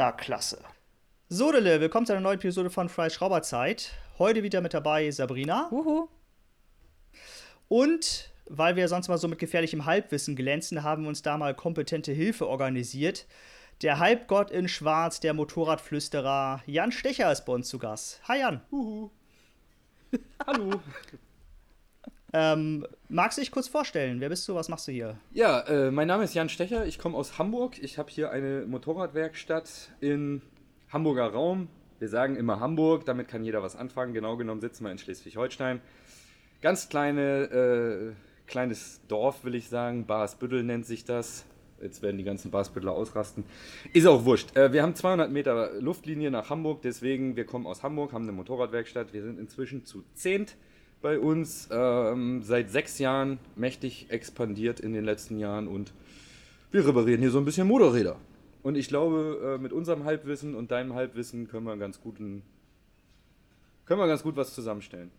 Na, klasse. So, Dille, willkommen zu einer neuen Episode von Fry Schrauberzeit. Heute wieder mit dabei Sabrina. Uhu. Und weil wir sonst mal so mit gefährlichem Halbwissen glänzen, haben wir uns da mal kompetente Hilfe organisiert. Der Halbgott in Schwarz, der Motorradflüsterer Jan Stecher ist bei uns zu Gast. Hi Jan. Uhu. Hallo. Ähm, magst du dich kurz vorstellen? Wer bist du? Was machst du hier? Ja, äh, mein Name ist Jan Stecher. Ich komme aus Hamburg. Ich habe hier eine Motorradwerkstatt in Hamburger Raum. Wir sagen immer Hamburg, damit kann jeder was anfangen. Genau genommen sitzen wir in Schleswig-Holstein. Ganz kleine, äh, kleines Dorf, will ich sagen. Barsbüttel nennt sich das. Jetzt werden die ganzen Barsbüttler ausrasten. Ist auch wurscht. Äh, wir haben 200 Meter Luftlinie nach Hamburg, deswegen, wir kommen aus Hamburg, haben eine Motorradwerkstatt. Wir sind inzwischen zu zehnt bei uns. Ähm, seit sechs Jahren mächtig expandiert in den letzten Jahren und wir reparieren hier so ein bisschen Motorräder. Und ich glaube, äh, mit unserem Halbwissen und deinem Halbwissen können wir ganz guten, können wir ganz gut was zusammenstellen.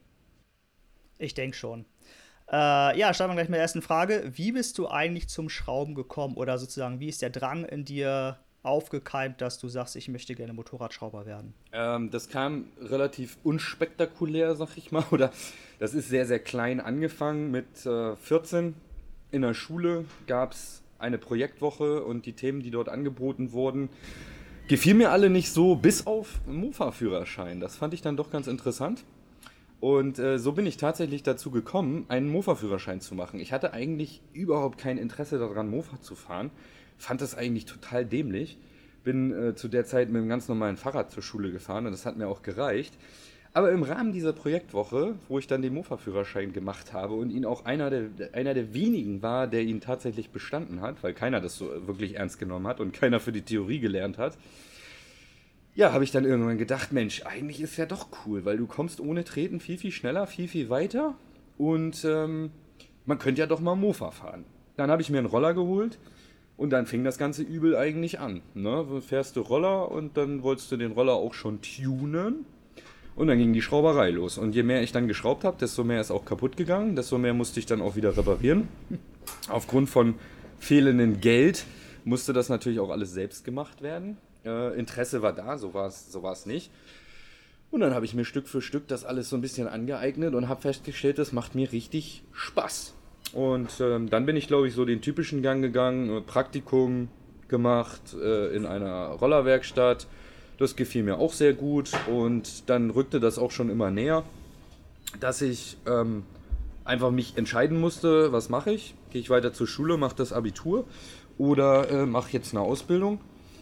Ich denke schon. Äh, ja, starten wir gleich mit der ersten Frage. Wie bist du eigentlich zum Schrauben gekommen? Oder sozusagen, wie ist der Drang in dir aufgekeimt, dass du sagst, ich möchte gerne Motorradschrauber werden? Ähm, das kam relativ unspektakulär, sag ich mal. Oder das ist sehr, sehr klein angefangen. Mit äh, 14 in der Schule gab es eine Projektwoche und die Themen, die dort angeboten wurden, gefielen mir alle nicht so, bis auf Mofa-Führerschein. Das fand ich dann doch ganz interessant. Und äh, so bin ich tatsächlich dazu gekommen, einen Mofa-Führerschein zu machen. Ich hatte eigentlich überhaupt kein Interesse daran, Mofa zu fahren. Fand das eigentlich total dämlich. Bin äh, zu der Zeit mit einem ganz normalen Fahrrad zur Schule gefahren und das hat mir auch gereicht. Aber im Rahmen dieser Projektwoche, wo ich dann den Mofa-Führerschein gemacht habe und ihn auch einer der, einer der wenigen war, der ihn tatsächlich bestanden hat, weil keiner das so wirklich ernst genommen hat und keiner für die Theorie gelernt hat, ja, habe ich dann irgendwann gedacht, Mensch, eigentlich ist ja doch cool, weil du kommst ohne Treten viel, viel schneller, viel, viel weiter und ähm, man könnte ja doch mal Mofa fahren. Dann habe ich mir einen Roller geholt und dann fing das ganze Übel eigentlich an. Ne? Fährst du Roller und dann wolltest du den Roller auch schon tunen und dann ging die Schrauberei los. Und je mehr ich dann geschraubt habe, desto mehr ist auch kaputt gegangen, desto mehr musste ich dann auch wieder reparieren. Aufgrund von fehlendem Geld musste das natürlich auch alles selbst gemacht werden. Äh, Interesse war da, so war es so nicht. Und dann habe ich mir Stück für Stück das alles so ein bisschen angeeignet und habe festgestellt, das macht mir richtig Spaß. Und ähm, dann bin ich, glaube ich, so den typischen Gang gegangen, äh, Praktikum gemacht äh, in einer Rollerwerkstatt. Das gefiel mir auch sehr gut und dann rückte das auch schon immer näher, dass ich ähm, einfach mich entscheiden musste, was mache ich? Gehe ich weiter zur Schule, mache das Abitur oder äh, mache jetzt eine Ausbildung?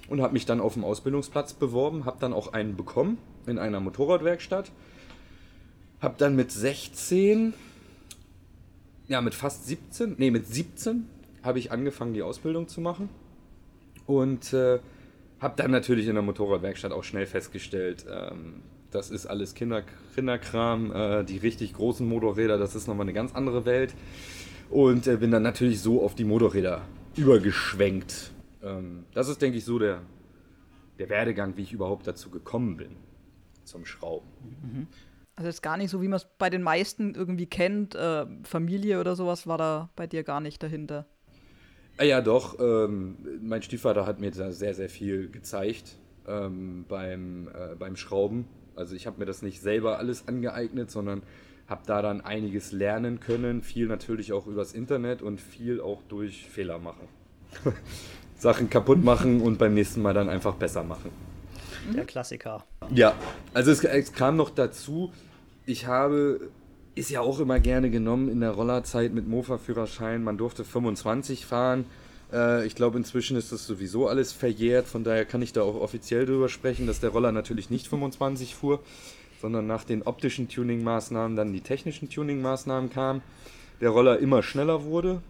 und habe mich dann auf dem Ausbildungsplatz beworben, habe dann auch einen bekommen in einer Motorradwerkstatt. Habe dann mit 16, ja mit fast 17, nee mit 17 habe ich angefangen die Ausbildung zu machen und äh, habe dann natürlich in der Motorradwerkstatt auch schnell festgestellt, ähm, das ist alles Kinder, Kinderkram, äh, die richtig großen Motorräder, das ist nochmal eine ganz andere Welt. Und äh, bin dann natürlich so auf die Motorräder übergeschwenkt ähm, das ist, denke ich, so der, der Werdegang, wie ich überhaupt dazu gekommen bin, zum Schrauben. Mhm. Also ist gar nicht so, wie man es bei den meisten irgendwie kennt. Äh, Familie oder sowas war da bei dir gar nicht dahinter. Ah ja, doch. Ähm, mein Stiefvater hat mir da sehr, sehr viel gezeigt ähm, beim, äh, beim Schrauben. Also ich habe mir das nicht selber alles angeeignet, sondern habe da dann einiges lernen können. Viel natürlich auch übers Internet und viel auch durch Fehler machen. Sachen kaputt machen und beim nächsten Mal dann einfach besser machen. Der Klassiker. Ja, also es, es kam noch dazu, ich habe, ist ja auch immer gerne genommen in der Rollerzeit mit Mofa-Führerschein, man durfte 25 fahren. Äh, ich glaube, inzwischen ist das sowieso alles verjährt, von daher kann ich da auch offiziell drüber sprechen, dass der Roller natürlich nicht 25 fuhr, sondern nach den optischen Tuning-Maßnahmen dann die technischen Tuning-Maßnahmen kamen. Der Roller immer schneller wurde,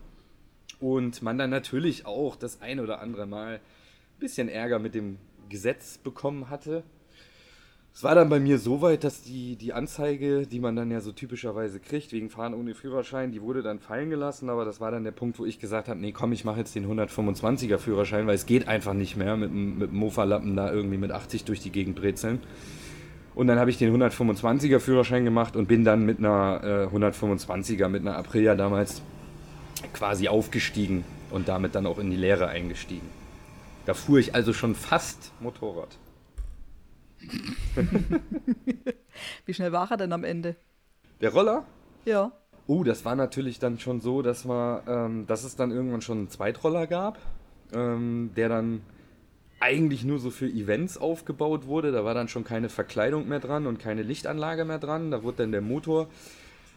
und man dann natürlich auch das ein oder andere Mal ein bisschen Ärger mit dem Gesetz bekommen hatte. Es war dann bei mir so weit, dass die, die Anzeige, die man dann ja so typischerweise kriegt, wegen Fahren ohne Führerschein, die wurde dann fallen gelassen, aber das war dann der Punkt, wo ich gesagt habe, nee komm, ich mache jetzt den 125er Führerschein, weil es geht einfach nicht mehr mit, mit dem Mofa-Lappen da irgendwie mit 80 durch die Gegend brezeln. Und dann habe ich den 125er Führerschein gemacht und bin dann mit einer äh, 125er, mit einer Aprilia damals quasi aufgestiegen und damit dann auch in die Lehre eingestiegen. Da fuhr ich also schon fast Motorrad. Wie schnell war er denn am Ende? Der Roller? Ja. Oh, das war natürlich dann schon so, dass, wir, ähm, dass es dann irgendwann schon einen Zweitroller gab, ähm, der dann eigentlich nur so für Events aufgebaut wurde. Da war dann schon keine Verkleidung mehr dran und keine Lichtanlage mehr dran. Da wurde dann der Motor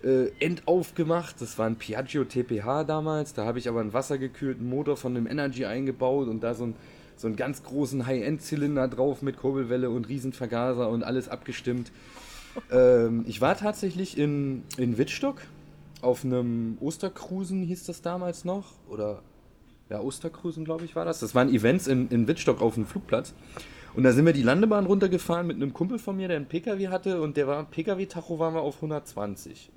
äh, endaufgemacht. Das war ein Piaggio TPH damals. Da habe ich aber einen wassergekühlten Motor von dem Energy eingebaut und da so, ein, so einen ganz großen High-End-Zylinder drauf mit Kurbelwelle und Riesenvergaser und alles abgestimmt. Ähm, ich war tatsächlich in, in Wittstock auf einem Ostercruisen, hieß das damals noch. Oder ja, Ostercruisen, glaube ich, war das. Das waren Events in, in Wittstock auf dem Flugplatz. Und da sind wir die Landebahn runtergefahren mit einem Kumpel von mir, der einen PKW hatte und der war PKW-Tacho waren wir auf 120.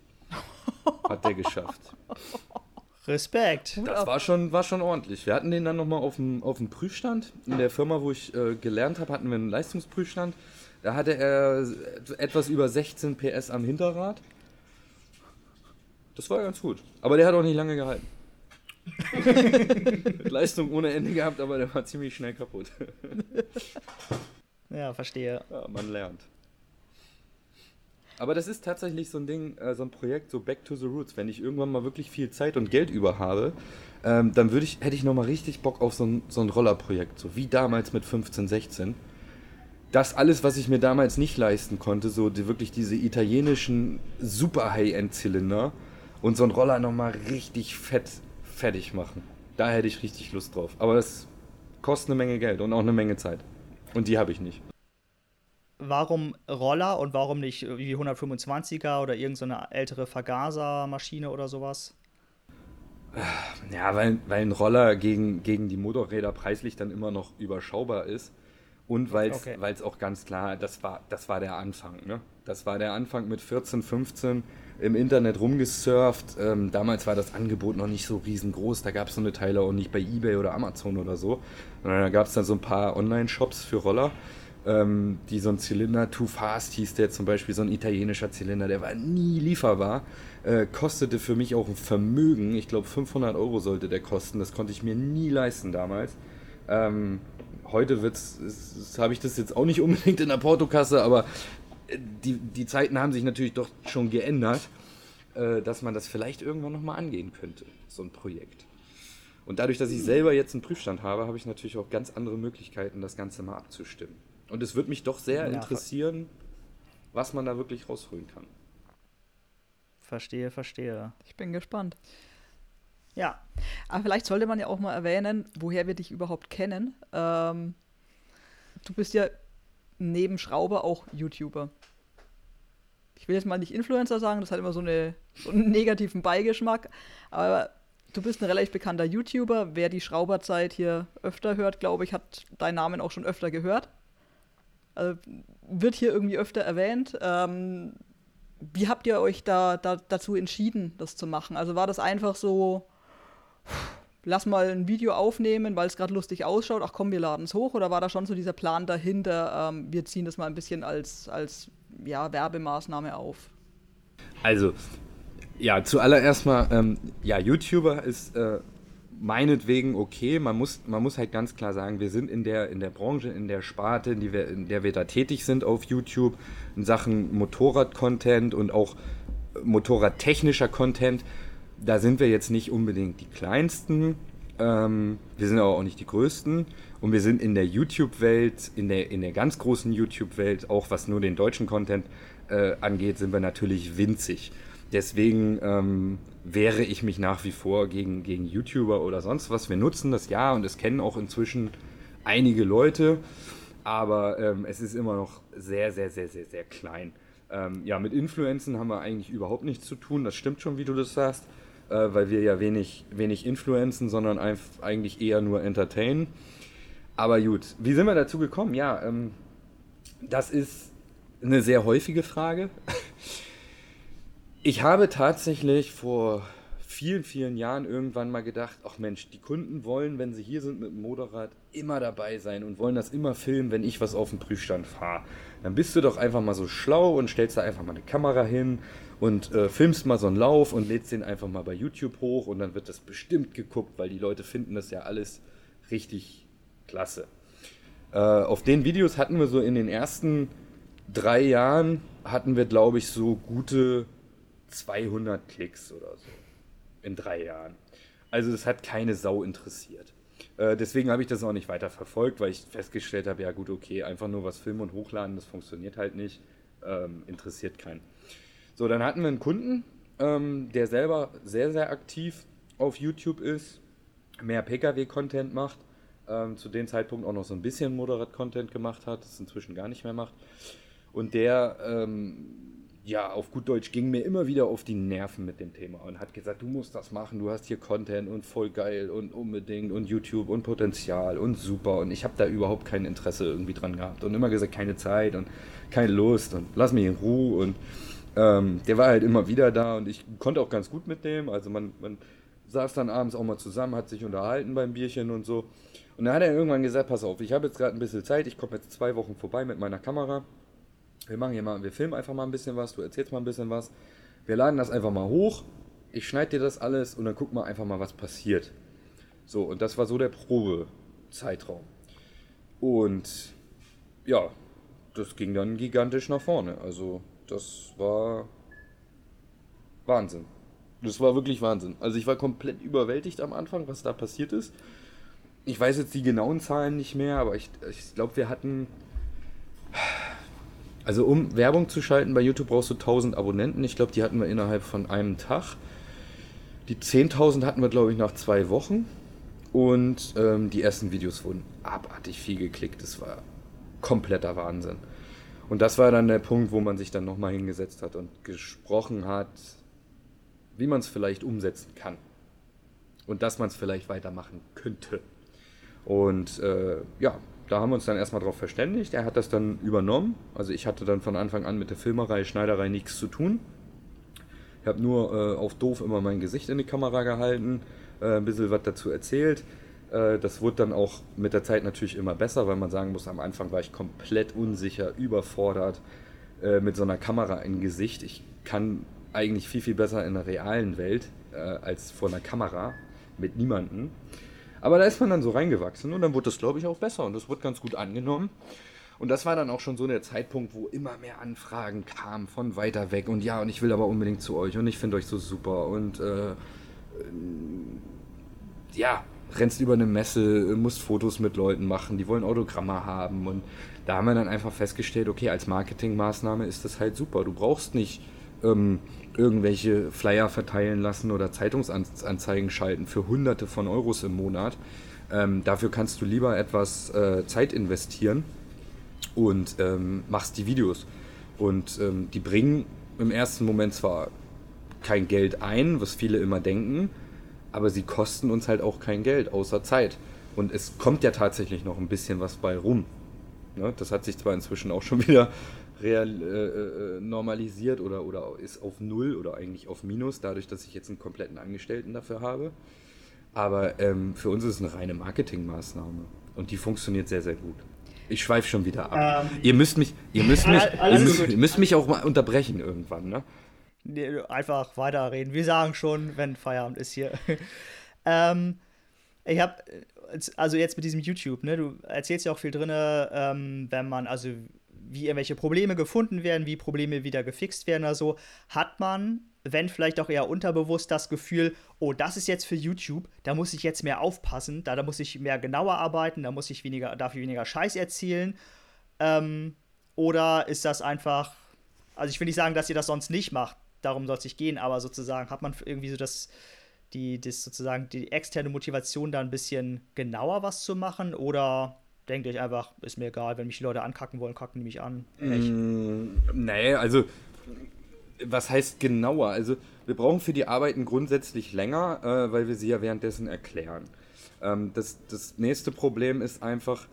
Hat der geschafft. Respekt. Das war schon, war schon ordentlich. Wir hatten den dann nochmal auf dem, auf dem Prüfstand. In der Firma, wo ich äh, gelernt habe, hatten wir einen Leistungsprüfstand. Da hatte er etwas über 16 PS am Hinterrad. Das war ganz gut. Aber der hat auch nicht lange gehalten. Leistung ohne Ende gehabt, aber der war ziemlich schnell kaputt. ja, verstehe. Ja, man lernt. Aber das ist tatsächlich so ein Ding, äh, so ein Projekt, so Back to the Roots. Wenn ich irgendwann mal wirklich viel Zeit und Geld über habe, ähm, dann würde ich, hätte ich nochmal richtig Bock auf so ein, so ein Rollerprojekt, so wie damals mit 15, 16. Das alles, was ich mir damals nicht leisten konnte, so die, wirklich diese italienischen super High-End-Zylinder und so ein Roller nochmal richtig fett fertig machen. Da hätte ich richtig Lust drauf. Aber das kostet eine Menge Geld und auch eine Menge Zeit. Und die habe ich nicht. Warum Roller und warum nicht wie 125er oder irgendeine so ältere Vergasermaschine oder sowas? Ja, weil, weil ein Roller gegen, gegen die Motorräder preislich dann immer noch überschaubar ist. Und weil es okay. auch ganz klar, das war, das war der Anfang. Ne? Das war der Anfang mit 14, 15 im Internet rumgesurft. Ähm, damals war das Angebot noch nicht so riesengroß. Da gab es so eine Teile auch nicht bei eBay oder Amazon oder so. Sondern da gab es dann so ein paar Online-Shops für Roller, ähm, die so ein Zylinder, Too Fast hieß der zum Beispiel, so ein italienischer Zylinder, der war nie lieferbar. Äh, kostete für mich auch ein Vermögen. Ich glaube, 500 Euro sollte der kosten. Das konnte ich mir nie leisten damals. Ähm, heute habe ich das jetzt auch nicht unbedingt in der Portokasse, aber die, die Zeiten haben sich natürlich doch schon geändert, äh, dass man das vielleicht irgendwann nochmal angehen könnte, so ein Projekt. Und dadurch, dass ich selber jetzt einen Prüfstand habe, habe ich natürlich auch ganz andere Möglichkeiten, das Ganze mal abzustimmen. Und es würde mich doch sehr ja, interessieren, was man da wirklich rausholen kann. Verstehe, verstehe. Ich bin gespannt. Ja. Aber vielleicht sollte man ja auch mal erwähnen, woher wir dich überhaupt kennen. Ähm, du bist ja neben Schrauber auch YouTuber. Ich will jetzt mal nicht Influencer sagen, das hat immer so, eine, so einen negativen Beigeschmack, aber du bist ein relativ bekannter YouTuber. Wer die Schrauberzeit hier öfter hört, glaube ich, hat deinen Namen auch schon öfter gehört. Also wird hier irgendwie öfter erwähnt. Ähm, wie habt ihr euch da, da, dazu entschieden, das zu machen? Also war das einfach so, lass mal ein Video aufnehmen, weil es gerade lustig ausschaut, ach komm, wir laden es hoch? Oder war da schon so dieser Plan dahinter, ähm, wir ziehen das mal ein bisschen als, als ja, Werbemaßnahme auf? Also, ja, zuallererst mal, ähm, ja, YouTuber ist äh, meinetwegen okay. Man muss, man muss halt ganz klar sagen, wir sind in der, in der Branche, in der Sparte, in, wir, in der wir da tätig sind auf YouTube, in Sachen Motorrad-Content und auch Motorradtechnischer Content da sind wir jetzt nicht unbedingt die kleinsten, ähm, wir sind aber auch nicht die größten und wir sind in der YouTube-Welt, in der, in der ganz großen YouTube-Welt, auch was nur den deutschen Content äh, angeht, sind wir natürlich winzig. Deswegen ähm, wehre ich mich nach wie vor gegen, gegen YouTuber oder sonst was. Wir nutzen das ja und es kennen auch inzwischen einige Leute, aber ähm, es ist immer noch sehr, sehr, sehr, sehr, sehr klein. Ähm, ja, mit Influenzen haben wir eigentlich überhaupt nichts zu tun. Das stimmt schon, wie du das sagst äh, weil wir ja wenig, wenig influenzen, sondern eigentlich eher nur entertainen. Aber gut, wie sind wir dazu gekommen? Ja, ähm, das ist eine sehr häufige Frage. Ich habe tatsächlich vor vielen, vielen Jahren irgendwann mal gedacht, ach Mensch, die Kunden wollen, wenn sie hier sind mit dem Motorrad, immer dabei sein und wollen das immer filmen, wenn ich was auf dem Prüfstand fahre. Dann bist du doch einfach mal so schlau und stellst da einfach mal eine Kamera hin und äh, filmst mal so einen Lauf und lädst den einfach mal bei YouTube hoch und dann wird das bestimmt geguckt, weil die Leute finden das ja alles richtig Klasse. Äh, auf den Videos hatten wir so in den ersten drei Jahren, hatten wir, glaube ich, so gute 200 Klicks oder so. In drei Jahren. Also das hat keine Sau interessiert. Äh, deswegen habe ich das auch nicht weiter verfolgt, weil ich festgestellt habe, ja gut, okay, einfach nur was filmen und hochladen, das funktioniert halt nicht. Ähm, interessiert keinen. So, dann hatten wir einen Kunden, ähm, der selber sehr, sehr aktiv auf YouTube ist, mehr Pkw-Content macht, ähm, zu dem Zeitpunkt auch noch so ein bisschen Moderat-Content gemacht hat, das inzwischen gar nicht mehr macht. Und der, ähm, ja, auf gut Deutsch ging mir immer wieder auf die Nerven mit dem Thema und hat gesagt, du musst das machen, du hast hier Content und voll geil und unbedingt und YouTube und Potenzial und super und ich habe da überhaupt kein Interesse irgendwie dran gehabt und immer gesagt, keine Zeit und keine Lust und lass mich in Ruhe und ähm, der war halt immer wieder da und ich konnte auch ganz gut mit dem, also man, man saß dann abends auch mal zusammen, hat sich unterhalten beim Bierchen und so und dann hat er irgendwann gesagt, pass auf, ich habe jetzt gerade ein bisschen Zeit, ich komme jetzt zwei Wochen vorbei mit meiner Kamera wir machen hier mal, wir filmen einfach mal ein bisschen was, du erzählst mal ein bisschen was. Wir laden das einfach mal hoch. Ich schneide dir das alles und dann guck mal einfach mal, was passiert. So, und das war so der Probezeitraum. Und ja, das ging dann gigantisch nach vorne. Also, das war Wahnsinn. Das war wirklich Wahnsinn. Also, ich war komplett überwältigt am Anfang, was da passiert ist. Ich weiß jetzt die genauen Zahlen nicht mehr, aber ich, ich glaube, wir hatten also um Werbung zu schalten bei YouTube brauchst du 1000 Abonnenten. Ich glaube, die hatten wir innerhalb von einem Tag. Die 10.000 hatten wir, glaube ich, nach zwei Wochen. Und ähm, die ersten Videos wurden abartig viel geklickt. Das war kompletter Wahnsinn. Und das war dann der Punkt, wo man sich dann nochmal hingesetzt hat und gesprochen hat, wie man es vielleicht umsetzen kann. Und dass man es vielleicht weitermachen könnte. Und äh, ja, da haben wir uns dann erstmal darauf verständigt. Er hat das dann übernommen. Also ich hatte dann von Anfang an mit der Filmerei, Schneiderei nichts zu tun. Ich habe nur äh, auf doof immer mein Gesicht in die Kamera gehalten, äh, ein bisschen was dazu erzählt. Äh, das wurde dann auch mit der Zeit natürlich immer besser, weil man sagen muss, am Anfang war ich komplett unsicher, überfordert äh, mit so einer Kamera im Gesicht. Ich kann eigentlich viel, viel besser in der realen Welt äh, als vor einer Kamera mit niemandem. Aber da ist man dann so reingewachsen und dann wurde das, glaube ich, auch besser und das wurde ganz gut angenommen. Und das war dann auch schon so der Zeitpunkt, wo immer mehr Anfragen kamen von weiter weg und ja, und ich will aber unbedingt zu euch und ich finde euch so super und äh, ja, rennst über eine Messe, musst Fotos mit Leuten machen, die wollen Autogramme haben und da haben wir dann einfach festgestellt, okay, als Marketingmaßnahme ist das halt super. Du brauchst nicht ähm, irgendwelche Flyer verteilen lassen oder Zeitungsanzeigen schalten für Hunderte von Euros im Monat. Ähm, dafür kannst du lieber etwas äh, Zeit investieren und ähm, machst die Videos. Und ähm, die bringen im ersten Moment zwar kein Geld ein, was viele immer denken, aber sie kosten uns halt auch kein Geld, außer Zeit. Und es kommt ja tatsächlich noch ein bisschen was bei rum. Ne? Das hat sich zwar inzwischen auch schon wieder real, äh, äh, normalisiert oder, oder ist auf Null oder eigentlich auf Minus, dadurch, dass ich jetzt einen kompletten Angestellten dafür habe. Aber ähm, für uns ist es eine reine Marketingmaßnahme und die funktioniert sehr, sehr gut. Ich schweife schon wieder ab. Ähm, ihr müsst mich, ihr müsst mich, ihr müsst, ihr müsst, mich auch mal unterbrechen irgendwann, ne? Nee, einfach weiterreden. Wir sagen schon, wenn Feierabend ist hier. ähm, ich habe, also jetzt mit diesem YouTube, ne? Du erzählst ja auch viel drin, ähm, wenn man, also wie irgendwelche Probleme gefunden werden, wie Probleme wieder gefixt werden oder so, hat man, wenn vielleicht auch eher unterbewusst, das Gefühl, oh, das ist jetzt für YouTube, da muss ich jetzt mehr aufpassen, da, da muss ich mehr genauer arbeiten, da muss ich weniger, darf ich weniger Scheiß erzielen. Ähm, oder ist das einfach, also ich will nicht sagen, dass ihr das sonst nicht macht, darum soll es nicht gehen, aber sozusagen hat man irgendwie so das, die, das sozusagen die externe Motivation, da ein bisschen genauer was zu machen oder denkt euch einfach, ist mir egal, wenn mich die Leute ankacken wollen, kacken die mich an. Mm, nee, also was heißt genauer? Also wir brauchen für die Arbeiten grundsätzlich länger, äh, weil wir sie ja währenddessen erklären. Ähm, das, das nächste Problem ist einfach,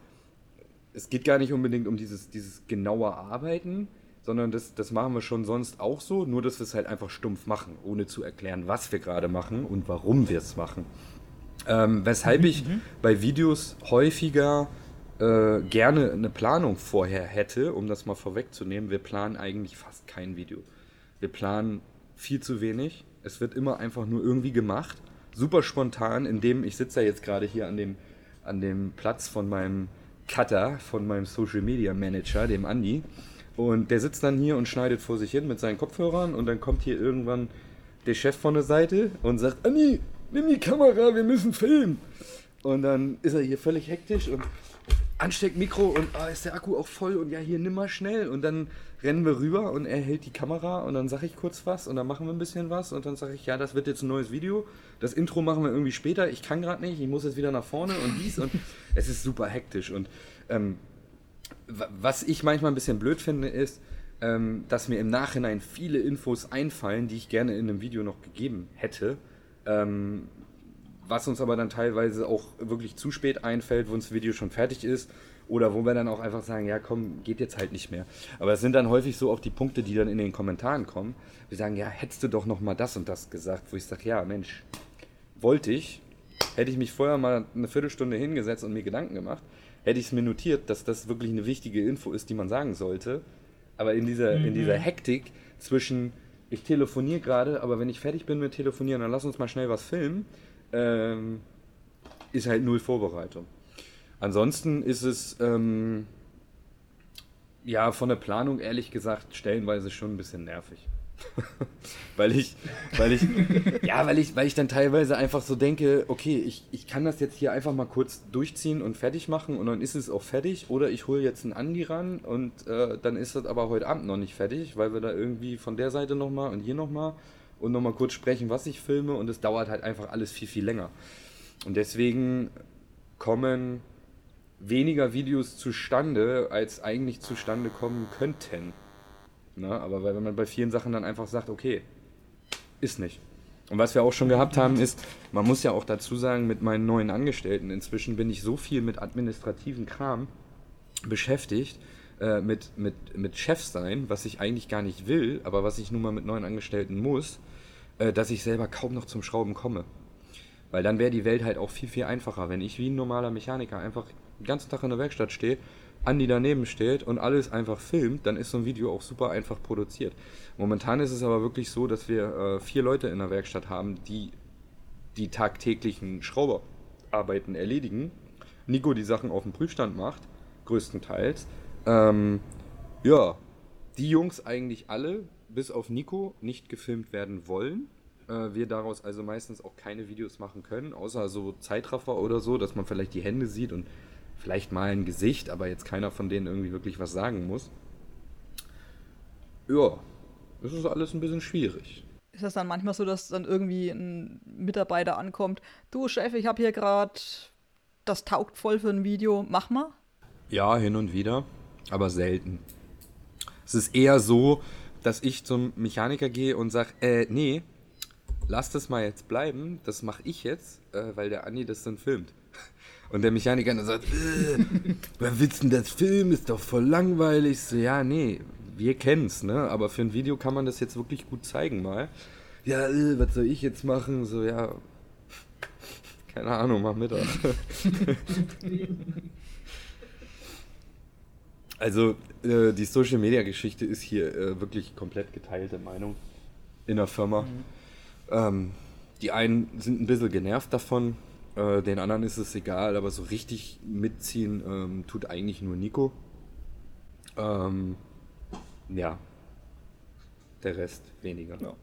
es geht gar nicht unbedingt um dieses, dieses genaue Arbeiten, sondern das, das machen wir schon sonst auch so, nur dass wir es halt einfach stumpf machen, ohne zu erklären, was wir gerade machen und warum wir es machen. Ähm, weshalb mhm, ich mhm. bei Videos häufiger äh, gerne eine Planung vorher hätte, um das mal vorwegzunehmen. Wir planen eigentlich fast kein Video. Wir planen viel zu wenig. Es wird immer einfach nur irgendwie gemacht. Super spontan, indem ich sitze ja jetzt gerade hier an dem an dem Platz von meinem Cutter, von meinem Social Media Manager, dem Andi. Und der sitzt dann hier und schneidet vor sich hin mit seinen Kopfhörern und dann kommt hier irgendwann der Chef von der Seite und sagt, Andi, nimm die Kamera, wir müssen filmen. Und dann ist er hier völlig hektisch und Ansteckmikro und ah, ist der Akku auch voll und ja, hier nimm mal schnell. Und dann rennen wir rüber und er hält die Kamera und dann sage ich kurz was und dann machen wir ein bisschen was und dann sage ich, ja, das wird jetzt ein neues Video. Das Intro machen wir irgendwie später. Ich kann gerade nicht, ich muss jetzt wieder nach vorne und dies und es ist super hektisch. Und ähm, was ich manchmal ein bisschen blöd finde, ist, ähm, dass mir im Nachhinein viele Infos einfallen, die ich gerne in einem Video noch gegeben hätte. Ähm, was uns aber dann teilweise auch wirklich zu spät einfällt, wo uns das Video schon fertig ist. Oder wo wir dann auch einfach sagen, ja komm, geht jetzt halt nicht mehr. Aber es sind dann häufig so auch die Punkte, die dann in den Kommentaren kommen. Wir sagen, ja, hättest du doch noch mal das und das gesagt, wo ich sage, ja Mensch, wollte ich, hätte ich mich vorher mal eine Viertelstunde hingesetzt und mir Gedanken gemacht, hätte ich es mir notiert, dass das wirklich eine wichtige Info ist, die man sagen sollte. Aber in dieser, mhm. in dieser Hektik zwischen, ich telefoniere gerade, aber wenn ich fertig bin mit Telefonieren, dann lass uns mal schnell was filmen, ähm, ist halt null Vorbereitung. Ansonsten ist es ähm, ja von der Planung ehrlich gesagt stellenweise schon ein bisschen nervig. weil ich, weil ich, ja, weil ich, weil ich dann teilweise einfach so denke, okay, ich, ich kann das jetzt hier einfach mal kurz durchziehen und fertig machen und dann ist es auch fertig. Oder ich hole jetzt einen Andi ran und äh, dann ist das aber heute Abend noch nicht fertig, weil wir da irgendwie von der Seite nochmal und hier nochmal und nochmal kurz sprechen, was ich filme und es dauert halt einfach alles viel, viel länger. Und deswegen kommen weniger Videos zustande, als eigentlich zustande kommen könnten. Na, aber weil, wenn man bei vielen Sachen dann einfach sagt, okay, ist nicht. Und was wir auch schon gehabt haben, ist, man muss ja auch dazu sagen, mit meinen neuen Angestellten, inzwischen bin ich so viel mit administrativen Kram beschäftigt, äh, mit, mit, mit Chef sein, was ich eigentlich gar nicht will, aber was ich nun mal mit neuen Angestellten muss, äh, dass ich selber kaum noch zum Schrauben komme. Weil dann wäre die Welt halt auch viel, viel einfacher, wenn ich wie ein normaler Mechaniker einfach den ganzen Tag in der Werkstatt stehe Andi daneben steht und alles einfach filmt, dann ist so ein Video auch super einfach produziert. Momentan ist es aber wirklich so, dass wir äh, vier Leute in der Werkstatt haben, die die tagtäglichen Schrauberarbeiten erledigen. Nico die Sachen auf dem Prüfstand macht, größtenteils. Ähm, ja, die Jungs eigentlich alle, bis auf Nico, nicht gefilmt werden wollen. Äh, wir daraus also meistens auch keine Videos machen können, außer so Zeitraffer oder so, dass man vielleicht die Hände sieht und vielleicht mal ein Gesicht, aber jetzt keiner von denen irgendwie wirklich was sagen muss. Ja, das ist alles ein bisschen schwierig. Ist das dann manchmal so, dass dann irgendwie ein Mitarbeiter ankommt, du Chef, ich habe hier gerade, das taugt voll für ein Video, mach mal? Ja, hin und wieder, aber selten. Es ist eher so, dass ich zum Mechaniker gehe und sage, äh, nee, lass das mal jetzt bleiben, das mache ich jetzt, äh, weil der Andi das dann filmt. Und der Mechaniker dann sagt, äh, wer willst denn das Film? Ist doch voll langweilig. So, ja, nee, wir kennen's, ne? Aber für ein Video kann man das jetzt wirklich gut zeigen mal. Ja, äh, was soll ich jetzt machen? So, ja, keine Ahnung, mach Mittag. also, äh, die Social Media Geschichte ist hier äh, wirklich komplett geteilte Meinung in der Firma. Mhm. Ähm, die einen sind ein bisschen genervt davon, äh, den anderen ist es egal, aber so richtig mitziehen ähm, tut eigentlich nur Nico. Ähm, ja, der Rest weniger. Ja.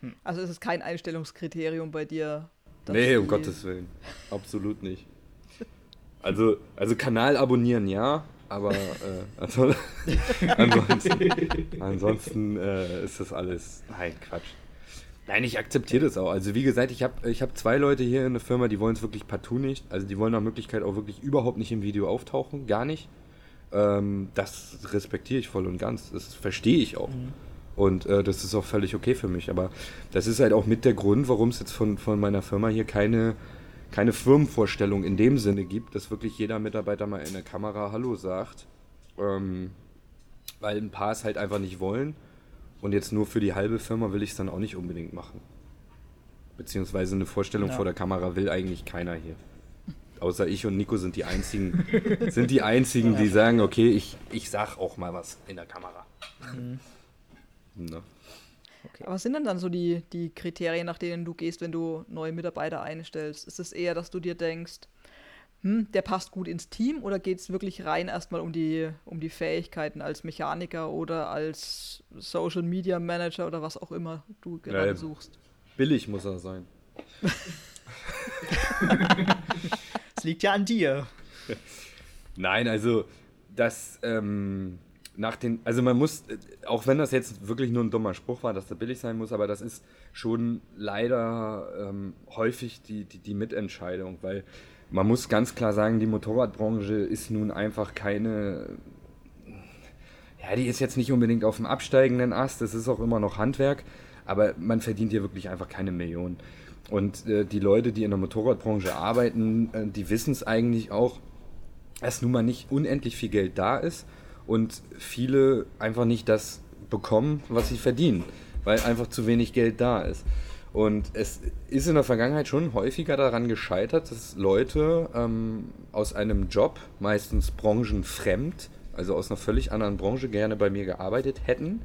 Hm. Also ist es kein Einstellungskriterium bei dir? Nee, um Gottes Willen. Absolut nicht. Also, also Kanal abonnieren ja, aber äh, also, ansonsten, ansonsten äh, ist das alles. Nein, Quatsch. Nein, ich akzeptiere das auch. Also wie gesagt, ich habe ich hab zwei Leute hier in der Firma, die wollen es wirklich partout nicht. Also die wollen nach Möglichkeit auch wirklich überhaupt nicht im Video auftauchen, gar nicht. Ähm, das respektiere ich voll und ganz. Das verstehe ich auch. Mhm. Und äh, das ist auch völlig okay für mich. Aber das ist halt auch mit der Grund, warum es jetzt von, von meiner Firma hier keine, keine Firmenvorstellung in dem Sinne gibt, dass wirklich jeder Mitarbeiter mal in der Kamera Hallo sagt. Ähm, weil ein paar es halt einfach nicht wollen. Und jetzt nur für die halbe Firma will ich es dann auch nicht unbedingt machen. Beziehungsweise eine Vorstellung ja. vor der Kamera will eigentlich keiner hier. Außer ich und Nico sind die einzigen, sind die einzigen, die sagen, okay, ich, ich sag auch mal was in der Kamera. Mhm. Ne? Okay. Aber was sind denn dann so die, die Kriterien, nach denen du gehst, wenn du neue Mitarbeiter einstellst? Ist es eher, dass du dir denkst, hm, der passt gut ins Team oder geht es wirklich rein erstmal um die, um die Fähigkeiten als Mechaniker oder als Social Media Manager oder was auch immer du gerade ja, suchst? Billig muss er sein. Es liegt ja an dir. Nein, also das ähm, nach den, also man muss, auch wenn das jetzt wirklich nur ein dummer Spruch war, dass der billig sein muss, aber das ist schon leider ähm, häufig die, die, die Mitentscheidung, weil man muss ganz klar sagen, die Motorradbranche ist nun einfach keine, ja, die ist jetzt nicht unbedingt auf dem absteigenden Ast, das ist auch immer noch Handwerk, aber man verdient hier wirklich einfach keine Millionen. Und äh, die Leute, die in der Motorradbranche arbeiten, äh, die wissen es eigentlich auch, dass nun mal nicht unendlich viel Geld da ist und viele einfach nicht das bekommen, was sie verdienen, weil einfach zu wenig Geld da ist. Und es ist in der Vergangenheit schon häufiger daran gescheitert, dass Leute ähm, aus einem Job, meistens branchenfremd, also aus einer völlig anderen Branche, gerne bei mir gearbeitet hätten,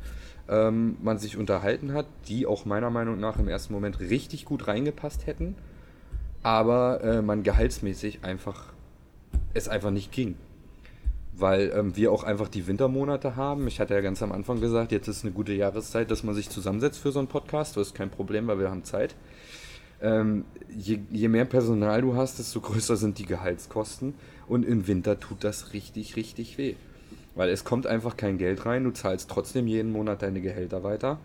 ähm, man sich unterhalten hat, die auch meiner Meinung nach im ersten Moment richtig gut reingepasst hätten, aber äh, man gehaltsmäßig einfach es einfach nicht ging weil ähm, wir auch einfach die Wintermonate haben. Ich hatte ja ganz am Anfang gesagt, jetzt ist eine gute Jahreszeit, dass man sich zusammensetzt für so einen Podcast. Das ist kein Problem, weil wir haben Zeit. Ähm, je, je, mehr Personal du hast, desto größer sind die Gehaltskosten. Und im Winter tut das richtig, richtig weh. Weil es kommt einfach kein Geld rein, du zahlst trotzdem jeden Monat deine Gehälter weiter.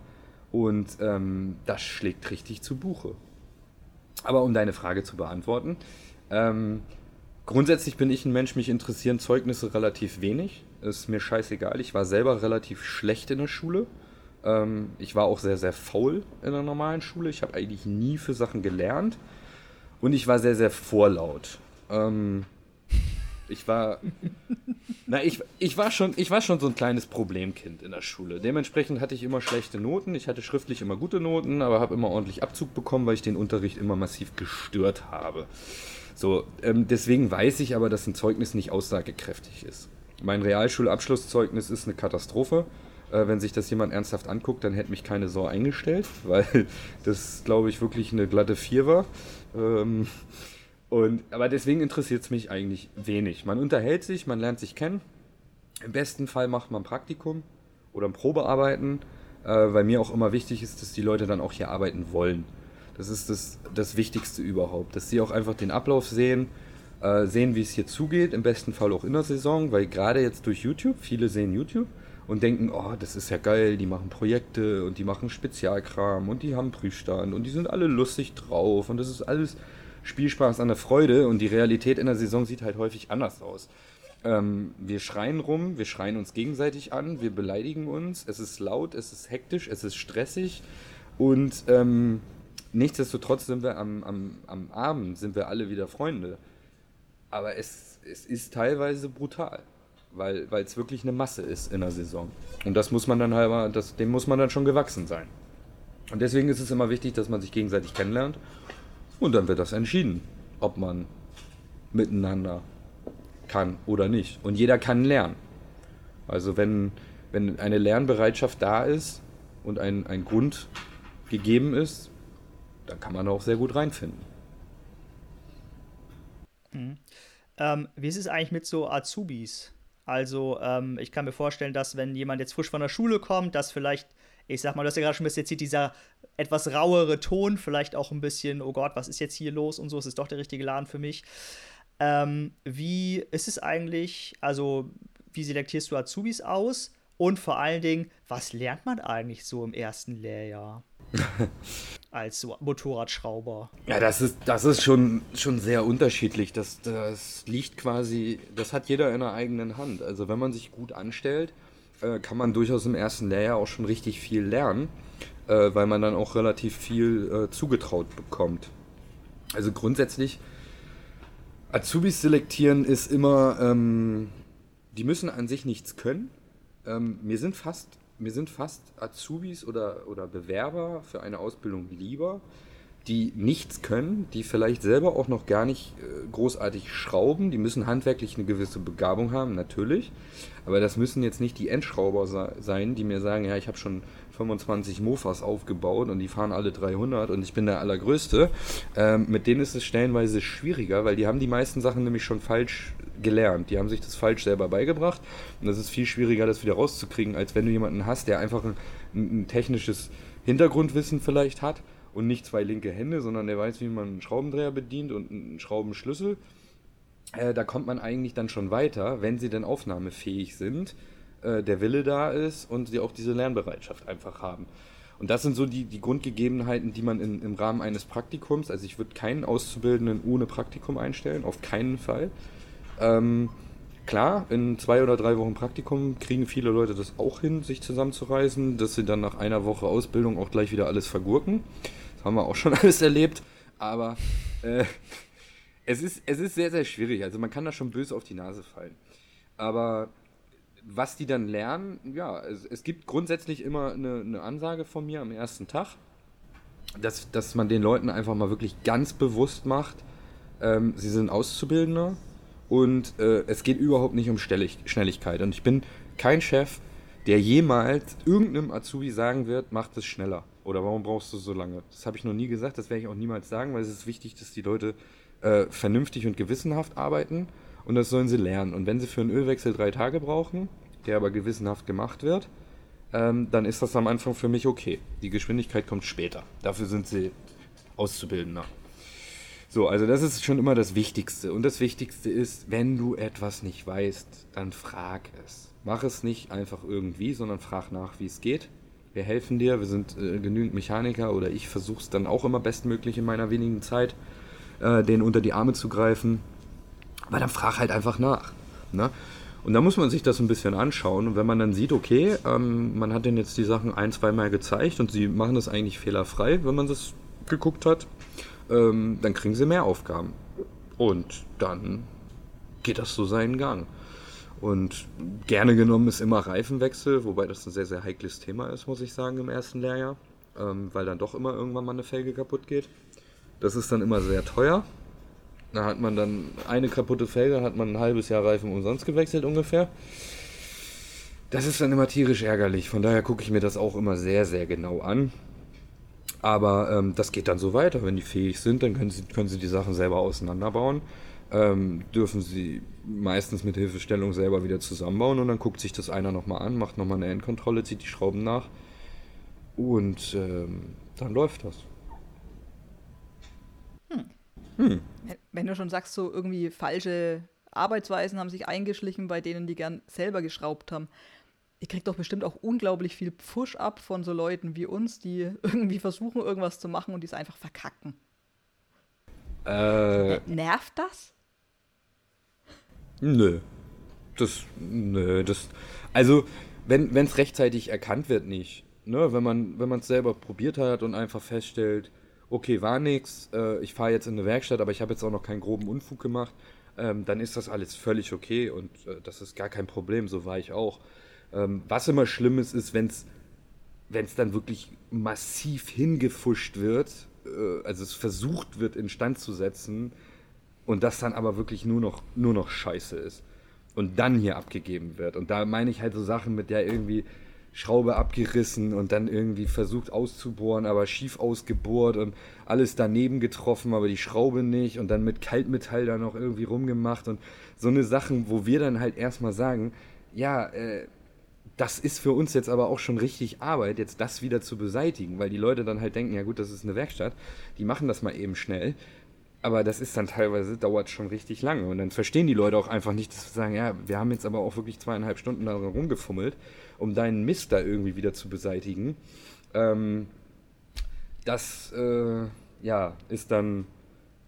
Und ähm, das schlägt richtig zu Buche. Aber um deine Frage zu beantworten, ähm, Grundsätzlich bin ich ein Mensch, mich interessieren Zeugnisse relativ wenig. Ist mir scheißegal. Ich war selber relativ schlecht in der Schule. Ähm, ich war auch sehr, sehr faul in der normalen Schule. Ich habe eigentlich nie für Sachen gelernt. Und ich war sehr, sehr vorlaut. Ähm, ich war. na, ich, ich, war schon, ich war schon so ein kleines Problemkind in der Schule. Dementsprechend hatte ich immer schlechte Noten. Ich hatte schriftlich immer gute Noten, aber habe immer ordentlich Abzug bekommen, weil ich den Unterricht immer massiv gestört habe. So, ähm, deswegen weiß ich aber, dass ein Zeugnis nicht aussagekräftig ist. Mein Realschulabschlusszeugnis ist eine Katastrophe. Äh, wenn sich das jemand ernsthaft anguckt, dann hätte mich keine Sau eingestellt, weil das, glaube ich, wirklich eine glatte 4 war. Ähm, und, aber deswegen interessiert es mich eigentlich wenig. Man unterhält sich, man lernt sich kennen. Im besten Fall macht man ein Praktikum oder ein Probearbeiten, äh, weil mir auch immer wichtig ist, dass die Leute dann auch hier arbeiten wollen. Das ist das, das Wichtigste überhaupt, dass sie auch einfach den Ablauf sehen, äh, sehen, wie es hier zugeht, im besten Fall auch in der Saison, weil gerade jetzt durch YouTube, viele sehen YouTube und denken, oh, das ist ja geil, die machen Projekte und die machen Spezialkram und die haben Prüfstand und die sind alle lustig drauf und das ist alles Spielspaß an der Freude und die Realität in der Saison sieht halt häufig anders aus. Ähm, wir schreien rum, wir schreien uns gegenseitig an, wir beleidigen uns, es ist laut, es ist hektisch, es ist stressig und ähm, Nichtsdestotrotz sind wir am, am, am Abend, sind wir alle wieder Freunde. Aber es, es ist teilweise brutal, weil es wirklich eine Masse ist in der Saison. Und das muss man dann halber, das, dem muss man dann schon gewachsen sein. Und deswegen ist es immer wichtig, dass man sich gegenseitig kennenlernt. Und dann wird das entschieden, ob man miteinander kann oder nicht. Und jeder kann lernen. Also wenn, wenn eine Lernbereitschaft da ist und ein, ein Grund gegeben ist, da kann man auch sehr gut reinfinden. Mhm. Ähm, wie ist es eigentlich mit so Azubis? Also, ähm, ich kann mir vorstellen, dass wenn jemand jetzt frisch von der Schule kommt, dass vielleicht, ich sag mal, du hast ja gerade schon ein bisschen erzählt, dieser etwas rauere Ton, vielleicht auch ein bisschen, oh Gott, was ist jetzt hier los und so, es ist doch der richtige Laden für mich. Ähm, wie ist es eigentlich, also, wie selektierst du Azubis aus? Und vor allen Dingen, was lernt man eigentlich so im ersten Lehrjahr? als Motorradschrauber. Ja, das ist, das ist schon, schon sehr unterschiedlich. Das, das liegt quasi, das hat jeder in der eigenen Hand. Also wenn man sich gut anstellt, äh, kann man durchaus im ersten Lehrjahr auch schon richtig viel lernen, äh, weil man dann auch relativ viel äh, zugetraut bekommt. Also grundsätzlich, Azubis selektieren ist immer, ähm, die müssen an sich nichts können. Ähm, mir sind fast mir sind fast Azubis oder, oder Bewerber für eine Ausbildung lieber, die nichts können, die vielleicht selber auch noch gar nicht äh, großartig schrauben. Die müssen handwerklich eine gewisse Begabung haben, natürlich. Aber das müssen jetzt nicht die Endschrauber sein, die mir sagen, ja, ich habe schon 25 Mofas aufgebaut und die fahren alle 300 und ich bin der Allergrößte. Ähm, mit denen ist es stellenweise schwieriger, weil die haben die meisten Sachen nämlich schon falsch gelernt. Die haben sich das falsch selber beigebracht und das ist viel schwieriger, das wieder rauszukriegen, als wenn du jemanden hast, der einfach ein, ein technisches Hintergrundwissen vielleicht hat und nicht zwei linke Hände, sondern der weiß, wie man einen Schraubendreher bedient und einen Schraubenschlüssel. Äh, da kommt man eigentlich dann schon weiter, wenn sie denn aufnahmefähig sind äh, der Wille da ist und sie auch diese Lernbereitschaft einfach haben. Und das sind so die, die Grundgegebenheiten, die man in, im Rahmen eines Praktikums, also ich würde keinen Auszubildenden ohne Praktikum einstellen, auf keinen Fall. Ähm, klar, in zwei oder drei Wochen Praktikum kriegen viele Leute das auch hin, sich zusammenzureißen, dass sie dann nach einer Woche Ausbildung auch gleich wieder alles vergurken. Das haben wir auch schon alles erlebt. Aber äh, es, ist, es ist sehr, sehr schwierig. Also man kann da schon böse auf die Nase fallen. Aber was die dann lernen, ja, es, es gibt grundsätzlich immer eine, eine, Ansage von mir am ersten Tag, dass, dass man den Leuten einfach mal wirklich ganz bewusst macht, ähm, sie sind Auszubildender und äh, es geht überhaupt nicht um Stellig Schnelligkeit. Und ich bin kein Chef, der jemals irgendeinem Azubi sagen wird, mach das schneller. Oder warum brauchst du so lange? Das habe ich noch nie gesagt, das werde ich auch niemals sagen, weil es ist wichtig, dass die Leute äh, vernünftig und gewissenhaft arbeiten und das sollen sie lernen. Und wenn sie für einen Ölwechsel drei Tage brauchen, der aber gewissenhaft gemacht wird, ähm, dann ist das am Anfang für mich okay. Die Geschwindigkeit kommt später. Dafür sind sie Auszubildender. So, also das ist schon immer das Wichtigste. Und das Wichtigste ist, wenn du etwas nicht weißt, dann frag es. Mach es nicht einfach irgendwie, sondern frag nach, wie es geht. Wir helfen dir, wir sind äh, genügend Mechaniker oder ich versuche es dann auch immer bestmöglich in meiner wenigen Zeit, äh, denen unter die Arme zu greifen aber dann frag halt einfach nach. Ne? Und da muss man sich das ein bisschen anschauen. Und wenn man dann sieht, okay, ähm, man hat denen jetzt die Sachen ein, zweimal gezeigt und sie machen das eigentlich fehlerfrei, wenn man das geguckt hat, ähm, dann kriegen sie mehr Aufgaben. Und dann geht das so seinen Gang. Und gerne genommen ist immer Reifenwechsel, wobei das ein sehr, sehr heikles Thema ist, muss ich sagen, im ersten Lehrjahr, ähm, weil dann doch immer irgendwann mal eine Felge kaputt geht. Das ist dann immer sehr teuer. Da hat man dann eine kaputte Felge, hat man ein halbes Jahr Reifen umsonst gewechselt ungefähr. Das ist dann immer tierisch ärgerlich. Von daher gucke ich mir das auch immer sehr, sehr genau an. Aber ähm, das geht dann so weiter. Wenn die fähig sind, dann können sie, können sie die Sachen selber auseinanderbauen. Ähm, dürfen sie meistens mit Hilfestellung selber wieder zusammenbauen und dann guckt sich das einer nochmal an, macht nochmal eine Endkontrolle, zieht die Schrauben nach und ähm, dann läuft das. Hm. Wenn du schon sagst, so irgendwie falsche Arbeitsweisen haben sich eingeschlichen, bei denen die gern selber geschraubt haben. Ihr kriegt doch bestimmt auch unglaublich viel Push ab von so Leuten wie uns, die irgendwie versuchen, irgendwas zu machen und die es einfach verkacken. Äh, Nervt das? Nö. Das, nö, das, also, wenn es rechtzeitig erkannt wird, nicht. Ne? Wenn man es selber probiert hat und einfach feststellt, okay, war nix, äh, ich fahre jetzt in eine Werkstatt, aber ich habe jetzt auch noch keinen groben Unfug gemacht, ähm, dann ist das alles völlig okay und äh, das ist gar kein Problem, so war ich auch. Ähm, was immer schlimm ist, ist, wenn es dann wirklich massiv hingefuscht wird, äh, also es versucht wird, instand zu setzen und das dann aber wirklich nur noch, nur noch scheiße ist und dann hier abgegeben wird. Und da meine ich halt so Sachen mit der irgendwie Schraube abgerissen und dann irgendwie versucht auszubohren, aber schief ausgebohrt und alles daneben getroffen, aber die Schraube nicht und dann mit Kaltmetall da noch irgendwie rumgemacht und so eine Sachen, wo wir dann halt erstmal sagen, ja, äh, das ist für uns jetzt aber auch schon richtig Arbeit, jetzt das wieder zu beseitigen, weil die Leute dann halt denken, ja gut, das ist eine Werkstatt, die machen das mal eben schnell. Aber das ist dann teilweise, dauert schon richtig lange. Und dann verstehen die Leute auch einfach nicht, dass sie sagen, ja, wir haben jetzt aber auch wirklich zweieinhalb Stunden daran rumgefummelt um deinen Mist da irgendwie wieder zu beseitigen. Ähm, das äh, ja, ist dann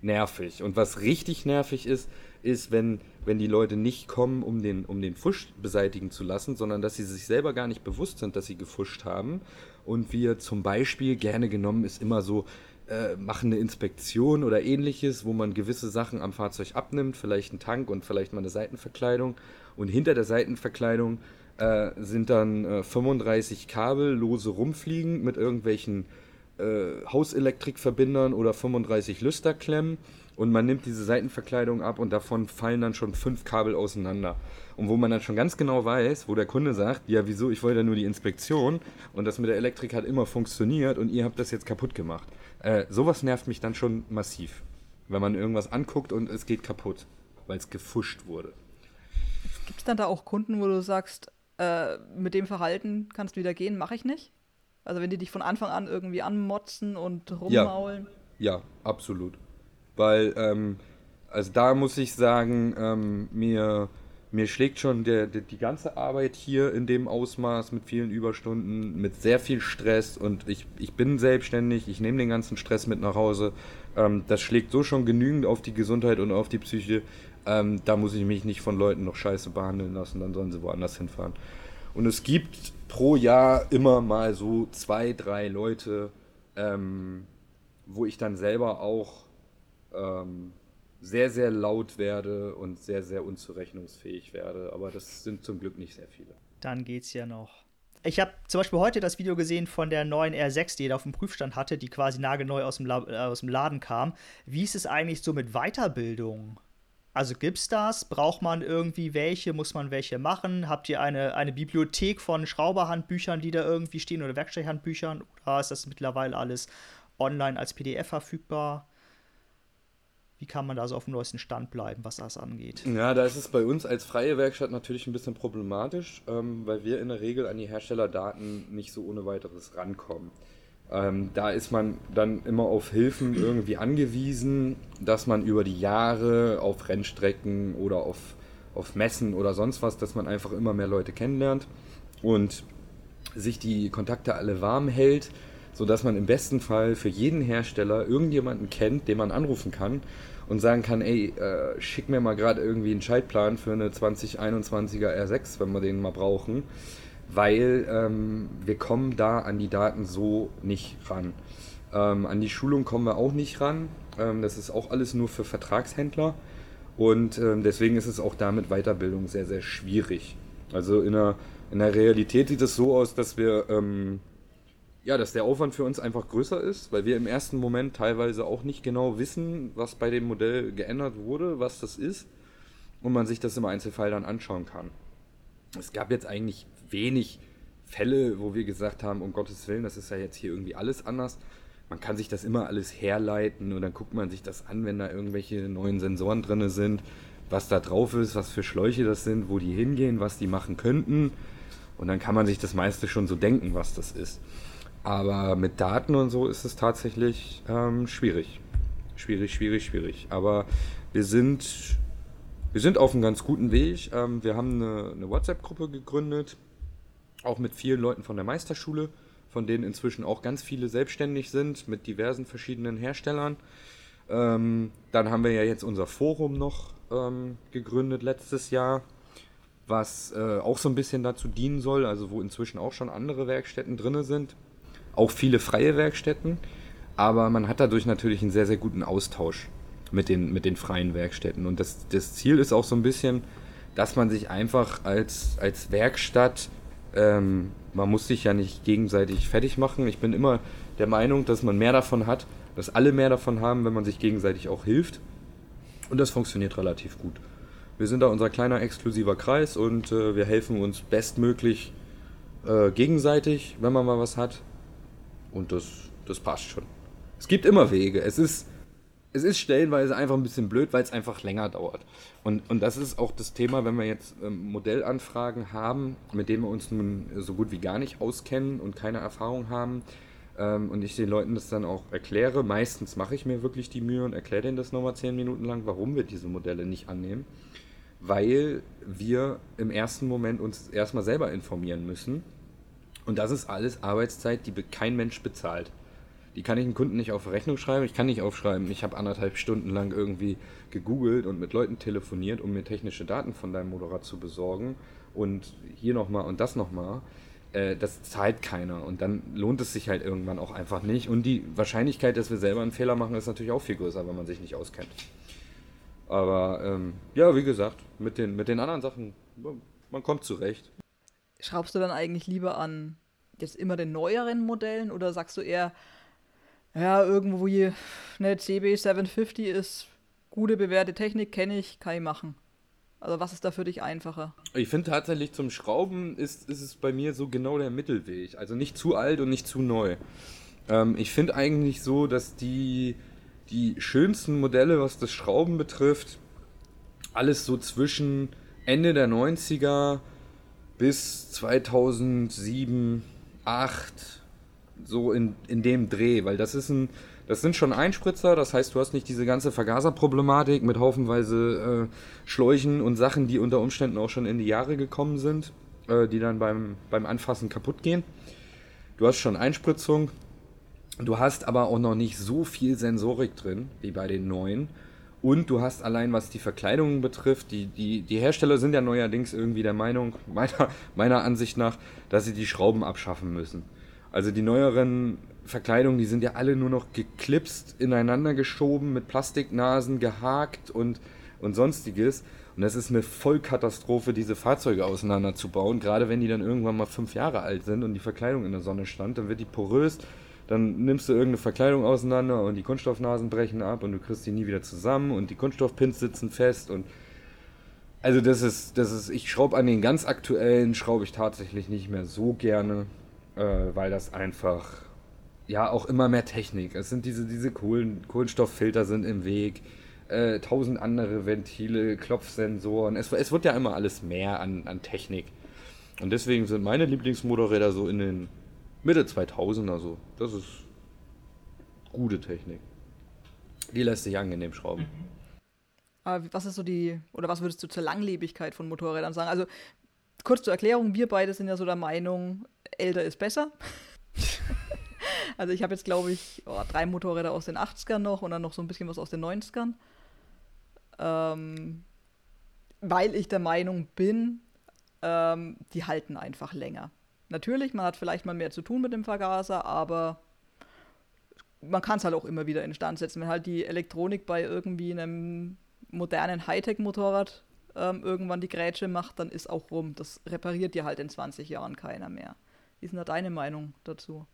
nervig. Und was richtig nervig ist, ist, wenn, wenn die Leute nicht kommen, um den, um den Fusch beseitigen zu lassen, sondern dass sie sich selber gar nicht bewusst sind, dass sie gefuscht haben. Und wir zum Beispiel, gerne genommen ist immer so, äh, machen eine Inspektion oder ähnliches, wo man gewisse Sachen am Fahrzeug abnimmt, vielleicht einen Tank und vielleicht mal eine Seitenverkleidung. Und hinter der Seitenverkleidung äh, sind dann äh, 35 Kabel lose rumfliegen mit irgendwelchen äh, Hauselektrikverbindern oder 35 Lüsterklemmen und man nimmt diese Seitenverkleidung ab und davon fallen dann schon fünf Kabel auseinander. Und wo man dann schon ganz genau weiß, wo der Kunde sagt, ja wieso, ich wollte ja nur die Inspektion und das mit der Elektrik hat immer funktioniert und ihr habt das jetzt kaputt gemacht. Äh, sowas nervt mich dann schon massiv, wenn man irgendwas anguckt und es geht kaputt, weil es gefuscht wurde. Gibt es dann da auch Kunden, wo du sagst, äh, mit dem Verhalten kannst du wieder gehen, mache ich nicht? Also wenn die dich von Anfang an irgendwie anmotzen und rummaulen? Ja, ja absolut. Weil, ähm, also da muss ich sagen, ähm, mir, mir schlägt schon der, der, die ganze Arbeit hier in dem Ausmaß mit vielen Überstunden, mit sehr viel Stress und ich, ich bin selbstständig, ich nehme den ganzen Stress mit nach Hause. Ähm, das schlägt so schon genügend auf die Gesundheit und auf die Psyche. Ähm, da muss ich mich nicht von Leuten noch scheiße behandeln lassen, dann sollen sie woanders hinfahren. Und es gibt pro Jahr immer mal so zwei, drei Leute, ähm, wo ich dann selber auch ähm, sehr, sehr laut werde und sehr, sehr unzurechnungsfähig werde. Aber das sind zum Glück nicht sehr viele. Dann geht's ja noch. Ich habe zum Beispiel heute das Video gesehen von der neuen R6, die er auf dem Prüfstand hatte, die quasi nagelneu aus dem, äh, aus dem Laden kam. Wie ist es eigentlich so mit Weiterbildung? Also gibt's das? Braucht man irgendwie welche? Muss man welche machen? Habt ihr eine, eine Bibliothek von Schrauberhandbüchern, die da irgendwie stehen oder Werkstatthandbüchern? Oder ist das mittlerweile alles online als PDF verfügbar? Wie kann man da so auf dem neuesten Stand bleiben, was das angeht? Ja, da ist es bei uns als freie Werkstatt natürlich ein bisschen problematisch, ähm, weil wir in der Regel an die Herstellerdaten nicht so ohne weiteres rankommen. Ähm, da ist man dann immer auf Hilfen irgendwie angewiesen, dass man über die Jahre auf Rennstrecken oder auf, auf Messen oder sonst was, dass man einfach immer mehr Leute kennenlernt und sich die Kontakte alle warm hält sodass man im besten Fall für jeden Hersteller irgendjemanden kennt, den man anrufen kann und sagen kann, ey, äh, schick mir mal gerade irgendwie einen Schaltplan für eine 2021er R6, wenn wir den mal brauchen, weil ähm, wir kommen da an die Daten so nicht ran. Ähm, an die Schulung kommen wir auch nicht ran. Ähm, das ist auch alles nur für Vertragshändler und ähm, deswegen ist es auch damit Weiterbildung sehr, sehr schwierig. Also in der, in der Realität sieht es so aus, dass wir ähm, ja, dass der Aufwand für uns einfach größer ist, weil wir im ersten Moment teilweise auch nicht genau wissen, was bei dem Modell geändert wurde, was das ist und man sich das im Einzelfall dann anschauen kann. Es gab jetzt eigentlich wenig Fälle, wo wir gesagt haben, um Gottes Willen, das ist ja jetzt hier irgendwie alles anders. Man kann sich das immer alles herleiten und dann guckt man sich das an, wenn da irgendwelche neuen Sensoren drin sind, was da drauf ist, was für Schläuche das sind, wo die hingehen, was die machen könnten. Und dann kann man sich das meiste schon so denken, was das ist. Aber mit Daten und so ist es tatsächlich ähm, schwierig. Schwierig, schwierig, schwierig. Aber wir sind, wir sind auf einem ganz guten Weg. Ähm, wir haben eine, eine WhatsApp-Gruppe gegründet, auch mit vielen Leuten von der Meisterschule, von denen inzwischen auch ganz viele selbstständig sind, mit diversen verschiedenen Herstellern. Ähm, dann haben wir ja jetzt unser Forum noch ähm, gegründet letztes Jahr, was äh, auch so ein bisschen dazu dienen soll, also wo inzwischen auch schon andere Werkstätten drin sind auch viele freie Werkstätten, aber man hat dadurch natürlich einen sehr, sehr guten Austausch mit den, mit den freien Werkstätten. Und das, das Ziel ist auch so ein bisschen, dass man sich einfach als, als Werkstatt, ähm, man muss sich ja nicht gegenseitig fertig machen. Ich bin immer der Meinung, dass man mehr davon hat, dass alle mehr davon haben, wenn man sich gegenseitig auch hilft. Und das funktioniert relativ gut. Wir sind da unser kleiner exklusiver Kreis und äh, wir helfen uns bestmöglich äh, gegenseitig, wenn man mal was hat. Und das, das passt schon. Es gibt immer Wege. Es ist, es ist stellenweise einfach ein bisschen blöd, weil es einfach länger dauert. Und, und das ist auch das Thema, wenn wir jetzt ähm, Modellanfragen haben, mit denen wir uns nun so gut wie gar nicht auskennen und keine Erfahrung haben. Ähm, und ich den Leuten das dann auch erkläre. Meistens mache ich mir wirklich die Mühe und erkläre denen das nochmal zehn Minuten lang, warum wir diese Modelle nicht annehmen. Weil wir im ersten Moment uns erstmal selber informieren müssen und das ist alles Arbeitszeit, die kein Mensch bezahlt. Die kann ich einem Kunden nicht auf Rechnung schreiben. Ich kann nicht aufschreiben, ich habe anderthalb Stunden lang irgendwie gegoogelt und mit Leuten telefoniert, um mir technische Daten von deinem Motorrad zu besorgen. Und hier nochmal und das nochmal. Äh, das zahlt keiner. Und dann lohnt es sich halt irgendwann auch einfach nicht. Und die Wahrscheinlichkeit, dass wir selber einen Fehler machen, ist natürlich auch viel größer, wenn man sich nicht auskennt. Aber ähm, ja, wie gesagt, mit den, mit den anderen Sachen, man kommt zurecht schraubst du dann eigentlich lieber an jetzt immer den neueren Modellen oder sagst du eher, Ja, irgendwo hier eine CB750 ist gute bewährte Technik, kenne ich, kann ich machen. Also was ist da für dich einfacher? Ich finde tatsächlich zum Schrauben ist, ist es bei mir so genau der Mittelweg. Also nicht zu alt und nicht zu neu. Ähm, ich finde eigentlich so, dass die, die schönsten Modelle, was das Schrauben betrifft, alles so zwischen Ende der 90er bis 2007, 2008, so in, in dem Dreh, weil das ist ein, das sind schon Einspritzer, das heißt, du hast nicht diese ganze Vergaserproblematik mit haufenweise äh, Schläuchen und Sachen, die unter Umständen auch schon in die Jahre gekommen sind, äh, die dann beim, beim Anfassen kaputt gehen. Du hast schon Einspritzung, du hast aber auch noch nicht so viel Sensorik drin, wie bei den neuen. Und du hast allein, was die Verkleidung betrifft, die, die, die Hersteller sind ja neuerdings irgendwie der Meinung, meiner, meiner Ansicht nach, dass sie die Schrauben abschaffen müssen. Also die neueren Verkleidungen, die sind ja alle nur noch geklipst, ineinander geschoben, mit Plastiknasen gehakt und, und sonstiges. Und das ist eine Vollkatastrophe, diese Fahrzeuge auseinanderzubauen. Gerade wenn die dann irgendwann mal fünf Jahre alt sind und die Verkleidung in der Sonne stand, dann wird die porös. Dann nimmst du irgendeine Verkleidung auseinander und die Kunststoffnasen brechen ab und du kriegst die nie wieder zusammen und die Kunststoffpins sitzen fest und also das ist, das ist, ich schraube an den ganz aktuellen, schraube ich tatsächlich nicht mehr so gerne äh, weil das einfach ja auch immer mehr Technik. Es sind diese, diese Kohlen, Kohlenstofffilter sind im Weg, äh, tausend andere Ventile, Klopfsensoren. Es, es wird ja immer alles mehr an, an Technik. Und deswegen sind meine Lieblingsmotorräder so in den Mitte 2000 er so. Das ist gute Technik. Die lässt sich angenehm schrauben. Aber was ist so die, oder was würdest du zur Langlebigkeit von Motorrädern sagen? Also kurz zur Erklärung, wir beide sind ja so der Meinung, älter ist besser. also ich habe jetzt, glaube ich, oh, drei Motorräder aus den 80ern noch und dann noch so ein bisschen was aus den 90ern. Ähm, weil ich der Meinung bin, ähm, die halten einfach länger. Natürlich, man hat vielleicht mal mehr zu tun mit dem Vergaser, aber man kann es halt auch immer wieder instand setzen. Wenn halt die Elektronik bei irgendwie einem modernen Hightech-Motorrad ähm, irgendwann die Grätsche macht, dann ist auch rum. Das repariert dir halt in 20 Jahren keiner mehr. Wie ist denn da deine Meinung dazu?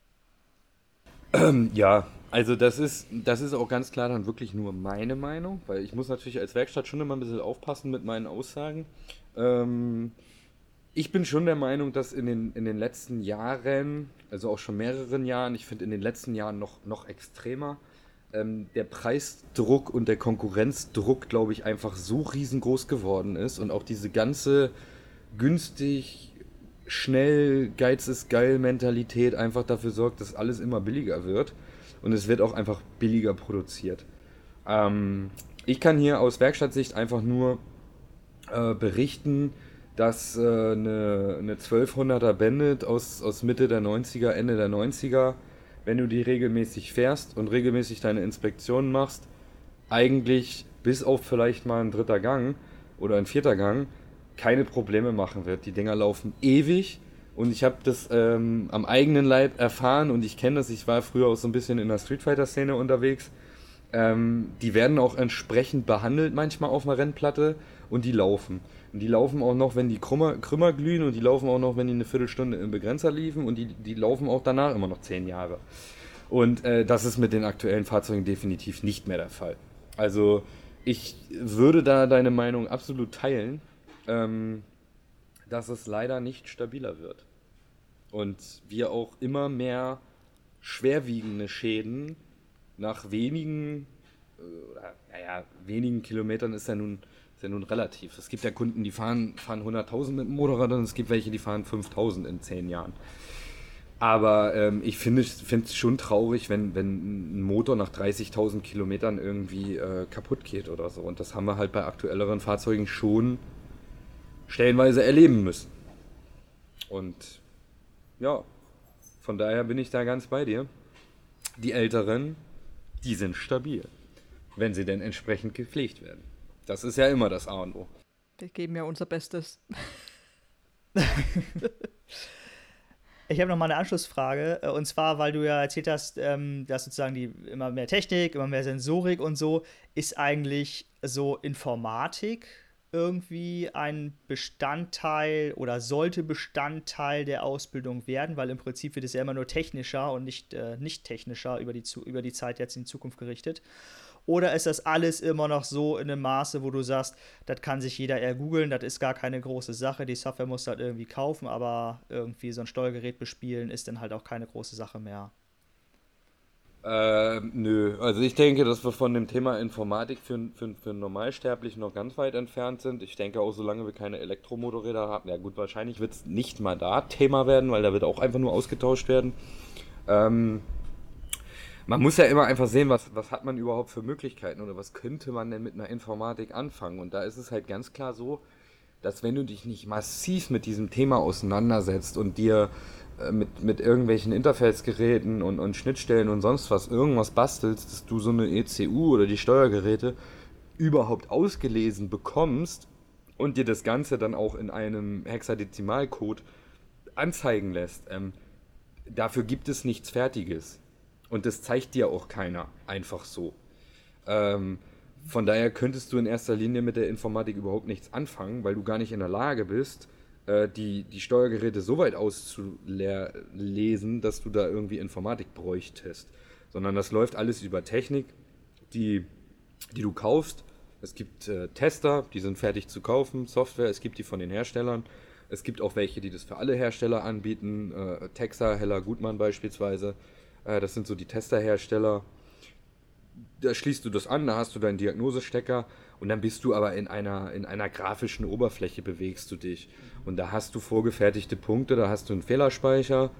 Ja, also das ist, das ist auch ganz klar dann wirklich nur meine Meinung, weil ich muss natürlich als Werkstatt schon immer ein bisschen aufpassen mit meinen Aussagen. Ähm, ich bin schon der Meinung, dass in den, in den letzten Jahren, also auch schon mehreren Jahren, ich finde in den letzten Jahren noch, noch extremer, ähm, der Preisdruck und der Konkurrenzdruck, glaube ich, einfach so riesengroß geworden ist und auch diese ganze günstig schnell, Geiz ist geil Mentalität einfach dafür sorgt, dass alles immer billiger wird. Und es wird auch einfach billiger produziert. Ähm, ich kann hier aus Werkstattsicht einfach nur äh, berichten, dass äh, eine, eine 1200er Bandit aus, aus Mitte der 90er, Ende der 90er, wenn du die regelmäßig fährst und regelmäßig deine Inspektionen machst, eigentlich bis auf vielleicht mal ein dritter Gang oder ein vierter Gang, keine Probleme machen wird. Die Dinger laufen ewig und ich habe das ähm, am eigenen Leib erfahren und ich kenne das. Ich war früher auch so ein bisschen in der Street Fighter Szene unterwegs. Ähm, die werden auch entsprechend behandelt manchmal auf einer Rennplatte und die laufen. Und die laufen auch noch, wenn die krümmer, krümmer glühen und die laufen auch noch, wenn die eine Viertelstunde im Begrenzer liefen und die, die laufen auch danach immer noch zehn Jahre. Und äh, das ist mit den aktuellen Fahrzeugen definitiv nicht mehr der Fall. Also ich würde da deine Meinung absolut teilen ähm, dass es leider nicht stabiler wird. Und wir auch immer mehr schwerwiegende Schäden nach wenigen, äh, naja, wenigen Kilometern ist ja nun, ist ja nun relativ. Es gibt ja Kunden, die fahren, fahren 100.000 mit dem Motorrad und es gibt welche, die fahren 5.000 in 10 Jahren. Aber ähm, ich finde es schon traurig, wenn, wenn ein Motor nach 30.000 Kilometern irgendwie äh, kaputt geht oder so. Und das haben wir halt bei aktuelleren Fahrzeugen schon stellenweise erleben müssen. Und ja, von daher bin ich da ganz bei dir. Die Älteren, die sind stabil, wenn sie denn entsprechend gepflegt werden. Das ist ja immer das A und O. Wir geben ja unser Bestes. Ich habe noch mal eine Anschlussfrage. Äh, und zwar, weil du ja erzählt hast, ähm, dass sozusagen die immer mehr Technik, immer mehr Sensorik und so, ist eigentlich so Informatik irgendwie ein Bestandteil oder sollte Bestandteil der Ausbildung werden, weil im Prinzip wird es ja immer nur technischer und nicht, äh, nicht technischer über die, über die Zeit jetzt in Zukunft gerichtet. Oder ist das alles immer noch so in einem Maße, wo du sagst, das kann sich jeder eher googeln, das ist gar keine große Sache, die Software muss halt irgendwie kaufen, aber irgendwie so ein Steuergerät bespielen ist dann halt auch keine große Sache mehr. Äh, nö, also ich denke, dass wir von dem Thema Informatik für, für, für Normalsterblichen noch ganz weit entfernt sind. Ich denke auch, solange wir keine Elektromotorräder haben, ja gut, wahrscheinlich wird es nicht mal da Thema werden, weil da wird auch einfach nur ausgetauscht werden. Ähm, man muss ja immer einfach sehen, was, was hat man überhaupt für Möglichkeiten oder was könnte man denn mit einer Informatik anfangen. Und da ist es halt ganz klar so, dass wenn du dich nicht massiv mit diesem Thema auseinandersetzt und dir äh, mit, mit irgendwelchen Interface-Geräten und, und Schnittstellen und sonst was irgendwas bastelst, dass du so eine ECU oder die Steuergeräte überhaupt ausgelesen bekommst und dir das Ganze dann auch in einem Hexadezimalcode anzeigen lässt. Ähm, dafür gibt es nichts Fertiges. Und das zeigt dir auch keiner einfach so. Ähm, von daher könntest du in erster Linie mit der Informatik überhaupt nichts anfangen, weil du gar nicht in der Lage bist, äh, die, die Steuergeräte so weit auszulesen, dass du da irgendwie Informatik bräuchtest. Sondern das läuft alles über Technik, die, die du kaufst. Es gibt äh, Tester, die sind fertig zu kaufen, Software, es gibt die von den Herstellern. Es gibt auch welche, die das für alle Hersteller anbieten. Äh, Texa, Heller, Gutmann beispielsweise. Äh, das sind so die Testerhersteller. Da schließt du das an, da hast du deinen Diagnosestecker und dann bist du aber in einer, in einer grafischen Oberfläche bewegst du dich. Und da hast du vorgefertigte Punkte, da hast du einen Fehlerspeicher.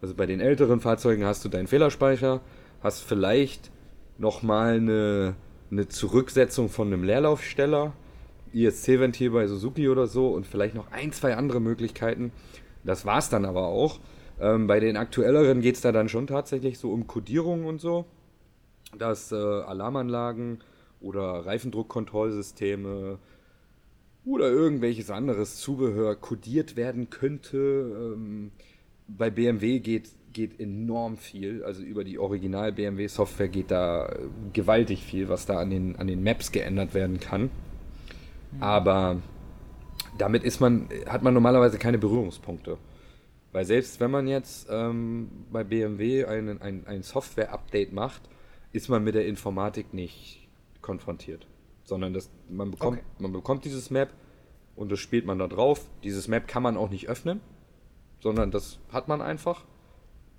Also bei den älteren Fahrzeugen hast du deinen Fehlerspeicher, hast vielleicht nochmal eine, eine Zurücksetzung von einem Leerlaufsteller, ISC-Ventil bei Suzuki oder so und vielleicht noch ein, zwei andere Möglichkeiten. Das war's dann aber auch. Ähm, bei den aktuelleren geht es da dann schon tatsächlich so um Codierung und so, dass äh, Alarmanlagen oder Reifendruckkontrollsysteme oder irgendwelches anderes Zubehör kodiert werden könnte. Ähm, bei BMW geht, geht enorm viel, also über die Original BMW Software geht da äh, gewaltig viel, was da an den, an den Maps geändert werden kann. Mhm. Aber damit ist man, hat man normalerweise keine Berührungspunkte. Weil selbst wenn man jetzt ähm, bei BMW ein, ein, ein Software-Update macht, ist man mit der Informatik nicht konfrontiert. Sondern das, man, bekommt, okay. man bekommt dieses Map und das spielt man da drauf. Dieses Map kann man auch nicht öffnen, sondern das hat man einfach.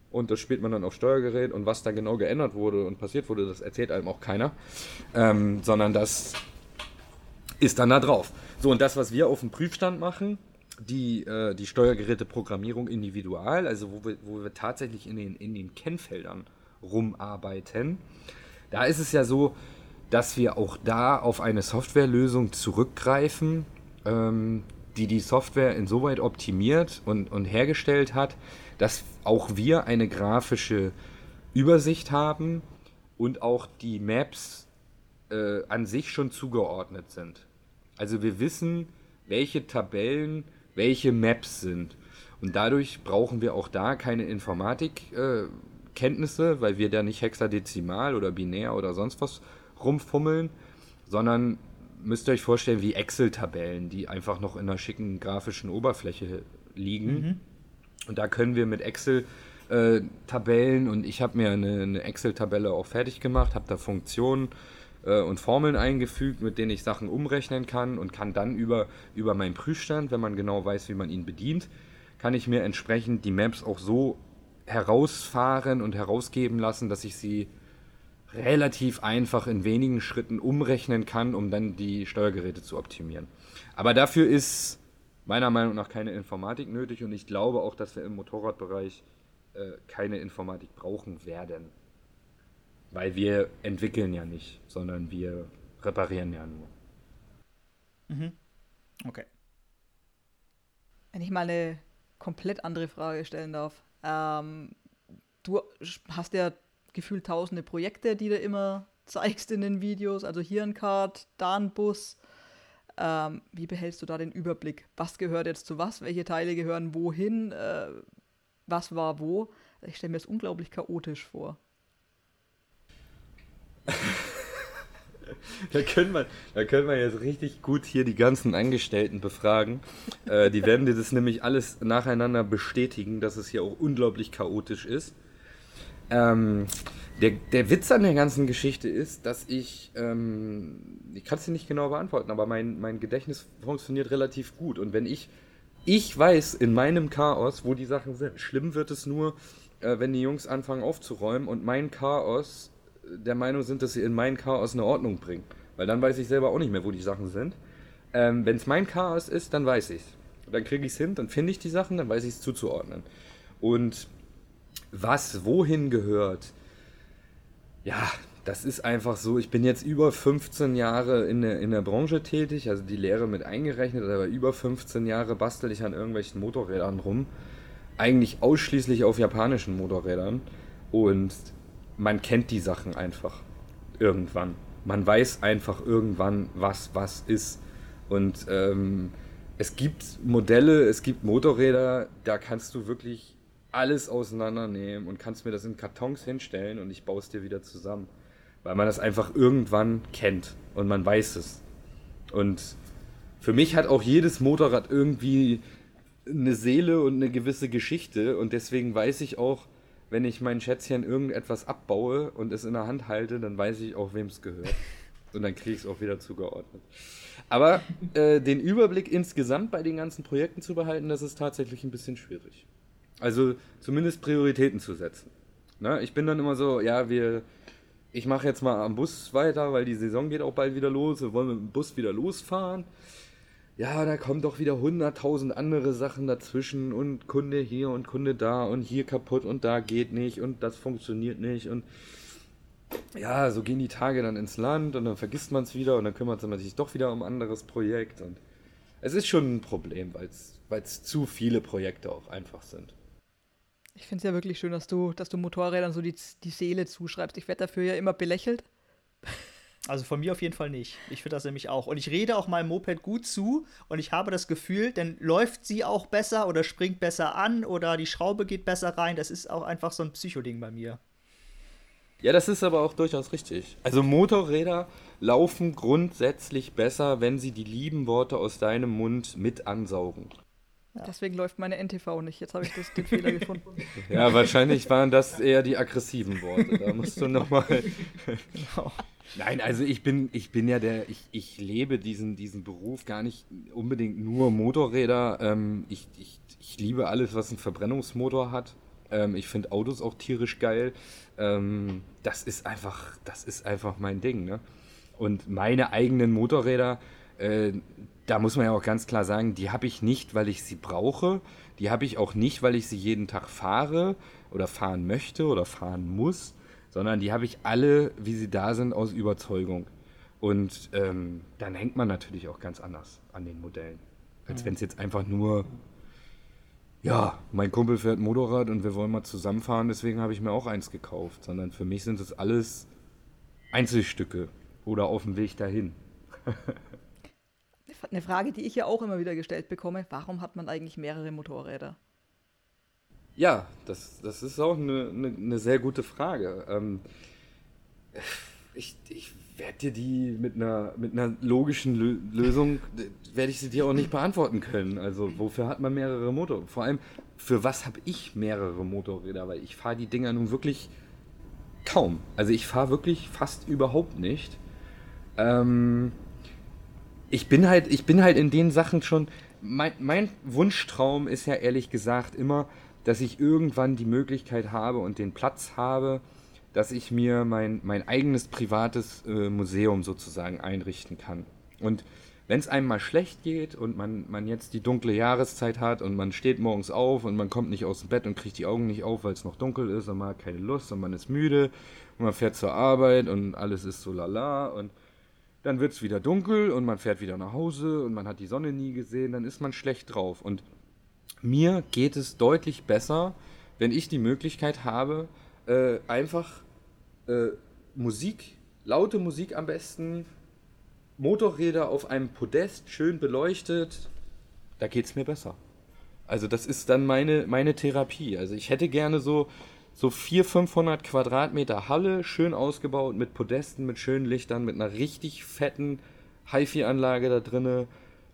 Und das spielt man dann auf Steuergerät und was da genau geändert wurde und passiert wurde, das erzählt einem auch keiner. Ähm, sondern das ist dann da drauf. So, und das, was wir auf dem Prüfstand machen, die, äh, die Steuergeräteprogrammierung individual, also wo wir, wo wir tatsächlich in den, in den Kennfeldern rumarbeiten. Da ist es ja so, dass wir auch da auf eine Softwarelösung zurückgreifen, ähm, die die Software insoweit optimiert und, und hergestellt hat, dass auch wir eine grafische Übersicht haben und auch die Maps äh, an sich schon zugeordnet sind. Also wir wissen, welche Tabellen welche Maps sind. Und dadurch brauchen wir auch da keine Informatikkenntnisse, äh, weil wir da nicht hexadezimal oder binär oder sonst was rumfummeln, sondern müsst ihr euch vorstellen wie Excel-Tabellen, die einfach noch in einer schicken grafischen Oberfläche liegen. Mhm. Und da können wir mit Excel äh, Tabellen und ich habe mir eine, eine Excel-Tabelle auch fertig gemacht, habe da Funktionen äh, und Formeln eingefügt, mit denen ich Sachen umrechnen kann und kann dann über, über meinen Prüfstand, wenn man genau weiß, wie man ihn bedient, kann ich mir entsprechend die Maps auch so herausfahren und herausgeben lassen, dass ich sie relativ einfach in wenigen Schritten umrechnen kann, um dann die Steuergeräte zu optimieren. Aber dafür ist meiner Meinung nach keine Informatik nötig und ich glaube auch, dass wir im Motorradbereich äh, keine Informatik brauchen werden. Weil wir entwickeln ja nicht, sondern wir reparieren ja nur. Mhm. Okay. Wenn ich mal eine komplett andere Frage stellen darf. Ähm, du hast ja gefühlt tausende Projekte, die du immer zeigst in den Videos. Also hier ein Card, da ein Bus. Ähm, wie behältst du da den Überblick? Was gehört jetzt zu was? Welche Teile gehören wohin? Äh, was war wo? Ich stelle mir das unglaublich chaotisch vor. Da, können wir, da können wir jetzt richtig gut hier die ganzen Angestellten befragen. Äh, die werden dir das nämlich alles nacheinander bestätigen, dass es hier auch unglaublich chaotisch ist. Ähm, der, der Witz an der ganzen Geschichte ist, dass ich, ähm, ich kann es dir nicht genau beantworten, aber mein, mein Gedächtnis funktioniert relativ gut. Und wenn ich, ich weiß in meinem Chaos, wo die Sachen sind. Schlimm wird es nur, äh, wenn die Jungs anfangen aufzuräumen und mein Chaos der Meinung sind, dass sie in mein Chaos eine Ordnung bringen. Weil dann weiß ich selber auch nicht mehr, wo die Sachen sind. Ähm, wenn es mein Chaos ist, dann weiß ich es. Dann kriege ich es hin, dann finde ich die Sachen, dann weiß ich es zuzuordnen. Und was wohin gehört, ja, das ist einfach so. Ich bin jetzt über 15 Jahre in der, in der Branche tätig, also die Lehre mit eingerechnet, aber über 15 Jahre bastel ich an irgendwelchen Motorrädern rum. Eigentlich ausschließlich auf japanischen Motorrädern. Und man kennt die Sachen einfach irgendwann. Man weiß einfach irgendwann, was was ist. Und ähm, es gibt Modelle, es gibt Motorräder, da kannst du wirklich alles auseinandernehmen und kannst mir das in Kartons hinstellen und ich baue es dir wieder zusammen. Weil man das einfach irgendwann kennt und man weiß es. Und für mich hat auch jedes Motorrad irgendwie eine Seele und eine gewisse Geschichte und deswegen weiß ich auch, wenn ich mein Schätzchen irgendetwas abbaue und es in der Hand halte, dann weiß ich auch, wem es gehört. Und dann kriege ich es auch wieder zugeordnet. Aber äh, den Überblick insgesamt bei den ganzen Projekten zu behalten, das ist tatsächlich ein bisschen schwierig. Also zumindest Prioritäten zu setzen. Na, ich bin dann immer so, ja, wir, ich mache jetzt mal am Bus weiter, weil die Saison geht auch bald wieder los. Wir wollen mit dem Bus wieder losfahren ja, da kommen doch wieder hunderttausend andere Sachen dazwischen und Kunde hier und Kunde da und hier kaputt und da geht nicht und das funktioniert nicht und ja, so gehen die Tage dann ins Land und dann vergisst man es wieder und dann kümmert man sich doch wieder um ein anderes Projekt und es ist schon ein Problem, weil es zu viele Projekte auch einfach sind. Ich finde es ja wirklich schön, dass du, dass du Motorrädern so die, die Seele zuschreibst. Ich werde dafür ja immer belächelt. Also von mir auf jeden Fall nicht. Ich finde das nämlich auch. Und ich rede auch meinem Moped gut zu und ich habe das Gefühl, dann läuft sie auch besser oder springt besser an oder die Schraube geht besser rein. Das ist auch einfach so ein Psychoding bei mir. Ja, das ist aber auch durchaus richtig. Also Motorräder laufen grundsätzlich besser, wenn sie die lieben Worte aus deinem Mund mit ansaugen. Ja. Deswegen läuft meine NTV nicht. Jetzt habe ich das, den Fehler gefunden. Ja, wahrscheinlich waren das eher die aggressiven Worte. Da musst du nochmal. genau. Nein, also ich bin, ich bin ja der, ich, ich lebe diesen, diesen Beruf gar nicht unbedingt nur Motorräder. Ähm, ich, ich, ich liebe alles, was einen Verbrennungsmotor hat. Ähm, ich finde Autos auch tierisch geil. Ähm, das ist einfach, das ist einfach mein Ding. Ne? Und meine eigenen Motorräder, äh, da muss man ja auch ganz klar sagen, die habe ich nicht, weil ich sie brauche. Die habe ich auch nicht, weil ich sie jeden Tag fahre oder fahren möchte oder fahren muss sondern die habe ich alle, wie sie da sind, aus Überzeugung. Und ähm, dann hängt man natürlich auch ganz anders an den Modellen. Als mhm. wenn es jetzt einfach nur, ja, mein Kumpel fährt Motorrad und wir wollen mal zusammenfahren, deswegen habe ich mir auch eins gekauft. Sondern für mich sind es alles Einzelstücke oder auf dem Weg dahin. Eine Frage, die ich ja auch immer wieder gestellt bekomme, warum hat man eigentlich mehrere Motorräder? Ja, das, das ist auch eine, eine, eine sehr gute Frage. Ähm, ich, ich werde dir die mit einer, mit einer logischen Lö Lösung, werde ich sie dir auch nicht beantworten können. Also wofür hat man mehrere Motorräder? Vor allem, für was habe ich mehrere Motorräder? Weil ich fahre die Dinger nun wirklich kaum. Also ich fahre wirklich fast überhaupt nicht. Ähm, ich bin halt, ich bin halt in den Sachen schon. Mein, mein Wunschtraum ist ja ehrlich gesagt immer, dass ich irgendwann die Möglichkeit habe und den Platz habe, dass ich mir mein, mein eigenes privates äh, Museum sozusagen einrichten kann. Und wenn es einem mal schlecht geht und man, man jetzt die dunkle Jahreszeit hat und man steht morgens auf und man kommt nicht aus dem Bett und kriegt die Augen nicht auf, weil es noch dunkel ist und man hat keine Lust und man ist müde und man fährt zur Arbeit und alles ist so lala und dann wird es wieder dunkel und man fährt wieder nach Hause und man hat die Sonne nie gesehen, dann ist man schlecht drauf. Und mir geht es deutlich besser, wenn ich die Möglichkeit habe, äh, einfach äh, Musik, laute Musik am besten, Motorräder auf einem Podest, schön beleuchtet, da geht es mir besser. Also das ist dann meine, meine Therapie. Also ich hätte gerne so so 400, 500 Quadratmeter Halle, schön ausgebaut mit Podesten, mit schönen Lichtern, mit einer richtig fetten HiFi-Anlage da drinne,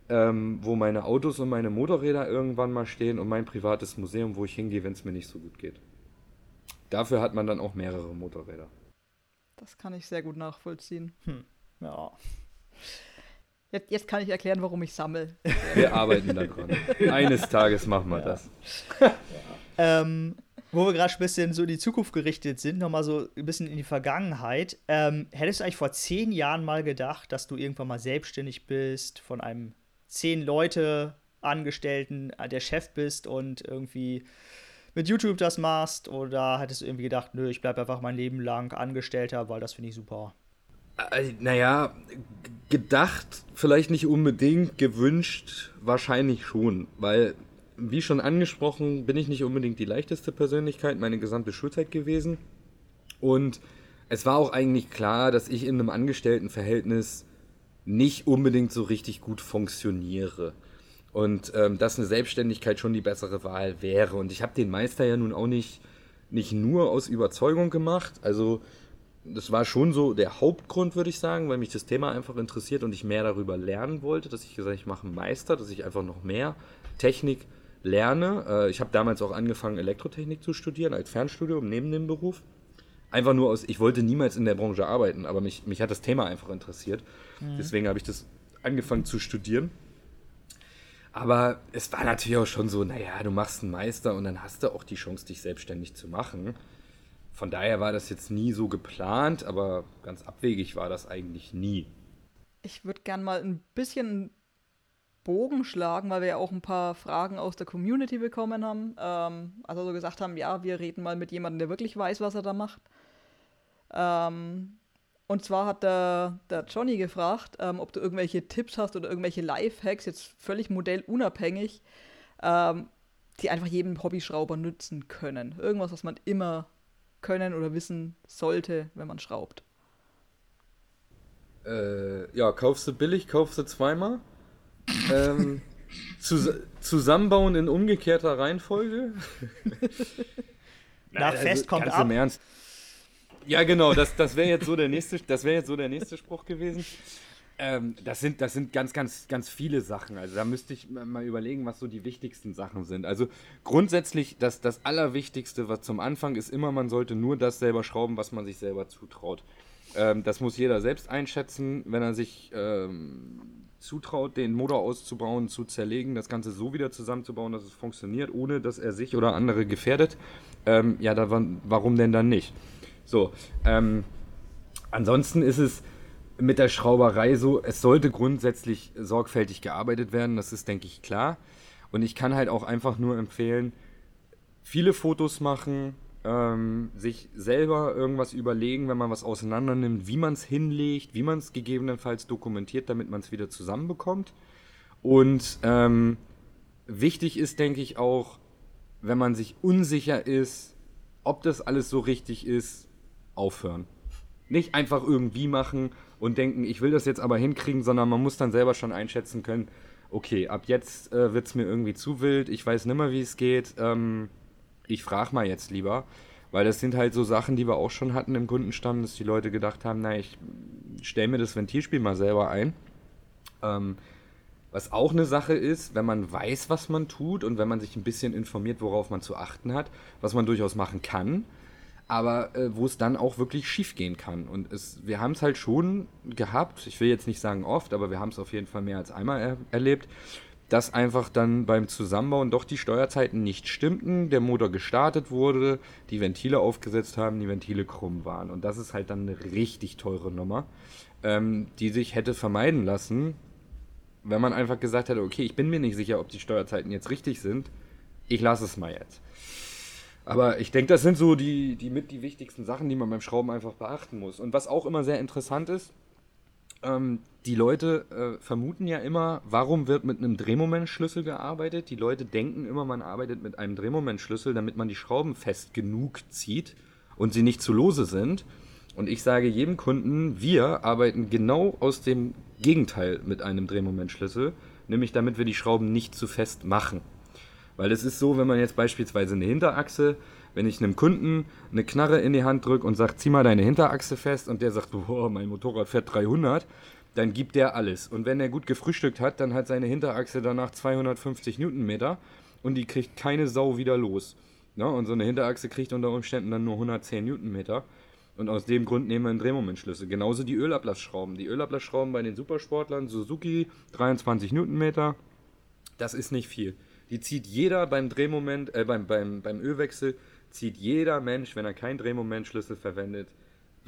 ähm, wo meine Autos und meine Motorräder irgendwann mal stehen und mein privates Museum, wo ich hingehe, wenn es mir nicht so gut geht. Dafür hat man dann auch mehrere Motorräder. Das kann ich sehr gut nachvollziehen. Hm. Ja. Jetzt, jetzt kann ich erklären, warum ich sammle. Wir arbeiten daran. Eines Tages machen wir Ja. das. Ähm, wo wir gerade ein bisschen so in die Zukunft gerichtet sind, nochmal so ein bisschen in die Vergangenheit. Ähm, hättest du eigentlich vor zehn Jahren mal gedacht, dass du irgendwann mal selbstständig bist, von einem zehn Leute Angestellten äh, der Chef bist und irgendwie mit YouTube das machst? Oder hättest du irgendwie gedacht, nö, ich bleibe einfach mein Leben lang Angestellter, weil das finde ich super? Äh, Naja, gedacht vielleicht nicht unbedingt, gewünscht wahrscheinlich schon, weil, wie schon angesprochen, bin ich nicht unbedingt die leichteste Persönlichkeit meine gesamte Schulzeit gewesen. Und es war auch eigentlich klar, dass ich in einem Angestelltenverhältnis nicht unbedingt so richtig gut funktioniere. Und ähm, dass eine Selbstständigkeit schon die bessere Wahl wäre. Und ich habe den Meister ja nun auch nicht, nicht nur aus Überzeugung gemacht. Also das war schon so der Hauptgrund, würde ich sagen, weil mich das Thema einfach interessiert und ich mehr darüber lernen wollte, dass ich gesagt habe, ich mache einen Meister, dass ich einfach noch mehr Technik lerne. Äh, ich habe damals auch angefangen, Elektrotechnik zu studieren als Fernstudium neben dem Beruf. Einfach nur aus, ich wollte niemals in der Branche arbeiten, aber mich, mich hat das Thema einfach interessiert. Deswegen habe ich das angefangen zu studieren. Aber es war natürlich auch schon so, naja, du machst einen Meister und dann hast du auch die Chance, dich selbstständig zu machen. Von daher war das jetzt nie so geplant, aber ganz abwegig war das eigentlich nie. Ich würde gern mal ein bisschen Bogen schlagen, weil wir ja auch ein paar Fragen aus der Community bekommen haben. Ähm, also so gesagt haben, ja, wir reden mal mit jemandem, der wirklich weiß, was er da macht. Ähm, und zwar hat der, der Johnny gefragt, ähm, ob du irgendwelche Tipps hast oder irgendwelche Lifehacks, jetzt völlig modellunabhängig, ähm, die einfach jedem Hobbyschrauber nützen können. Irgendwas, was man immer können oder wissen sollte, wenn man schraubt. Äh, ja, kaufst du billig, kaufst du zweimal. Ähm, zus zusammenbauen in umgekehrter Reihenfolge. Na, fest kommt ganz ab. Im Ernst. Ja, genau, das, das wäre jetzt so der nächste, das wäre jetzt so der nächste Spruch gewesen. Ähm, das sind, das sind ganz, ganz, ganz viele Sachen. Also da müsste ich mal- mal überlegen, was so die wichtigsten Sachen sind. Also grundsätzlich, das, das Allerwichtigste, was zum Anfang ist, immer, man sollte nur das selber schrauben, was man sich selber zutraut. Ähm, das muss jeder selbst einschätzen, wenn er sich ähm, zutraut, den Motor auszubauen, zu zerlegen, das Ganze so wieder zusammenzubauen, dass es funktioniert, ohne dass er sich oder andere gefährdet. Ähm, ja, da, warum denn dann nicht? So, ähm, ansonsten ist es mit der Schrauberei so, es sollte grundsätzlich sorgfältig gearbeitet werden, das ist, denke ich, klar. Und ich kann halt auch einfach nur empfehlen, viele Fotos machen, ähm, sich selber irgendwas überlegen, wenn man was auseinander nimmt, wie man es hinlegt, wie man es gegebenenfalls dokumentiert, damit man es wieder zusammenbekommt. Und ähm, wichtig ist, denke ich, auch, wenn man sich unsicher ist, ob das alles so richtig ist, aufhören. Nicht einfach irgendwie machen und denken, ich will das jetzt aber hinkriegen, sondern man muss dann selber schon einschätzen können, okay, ab jetzt äh, wird es mir irgendwie zu wild, ich weiß nimmer, wie es geht, ähm, ich frage mal jetzt lieber, weil das sind halt so Sachen, die wir auch schon hatten im Kundenstamm, dass die Leute gedacht haben, na, ich stelle mir das Ventilspiel mal selber ein. Ähm, was auch eine Sache ist, wenn man weiß, was man tut und wenn man sich ein bisschen informiert, worauf man zu achten hat, was man durchaus machen kann, aber äh, wo es dann auch wirklich schief gehen kann. Und es, wir haben es halt schon gehabt, ich will jetzt nicht sagen oft, aber wir haben es auf jeden Fall mehr als einmal er erlebt, dass einfach dann beim Zusammenbauen doch die Steuerzeiten nicht stimmten, der Motor gestartet wurde, die Ventile aufgesetzt haben, die Ventile krumm waren. Und das ist halt dann eine richtig teure Nummer, ähm, die sich hätte vermeiden lassen, wenn man einfach gesagt hätte, okay, ich bin mir nicht sicher, ob die Steuerzeiten jetzt richtig sind, ich lasse es mal jetzt. Aber ich denke, das sind so die, die mit die wichtigsten Sachen, die man beim Schrauben einfach beachten muss. Und was auch immer sehr interessant ist, ähm, die Leute äh, vermuten ja immer, warum wird mit einem Drehmomentschlüssel gearbeitet? Die Leute denken immer, man arbeitet mit einem Drehmomentschlüssel, damit man die Schrauben fest genug zieht und sie nicht zu lose sind. Und ich sage jedem Kunden, wir arbeiten genau aus dem Gegenteil mit einem Drehmomentschlüssel, nämlich damit wir die Schrauben nicht zu fest machen. Weil es ist so, wenn man jetzt beispielsweise eine Hinterachse wenn ich einem Kunden eine Knarre in die Hand drücke und sage, zieh mal deine Hinterachse fest und der sagt, boah, mein Motorrad fährt 300, dann gibt der alles. Und wenn er gut gefrühstückt hat, dann hat seine Hinterachse danach 250 Newtonmeter und die kriegt keine Sau wieder los. Ja, und so eine Hinterachse kriegt unter Umständen dann nur 110 Newtonmeter. Und aus dem Grund nehmen wir einen Drehmomentschlüssel. Genauso die Ölablassschrauben. Die Ölablassschrauben bei den Supersportlern, Suzuki, 23 Newtonmeter. Das ist nicht viel. Die zieht jeder beim Drehmoment, äh, beim, beim, beim Ölwechsel, zieht jeder Mensch, wenn er keinen Drehmomentschlüssel verwendet,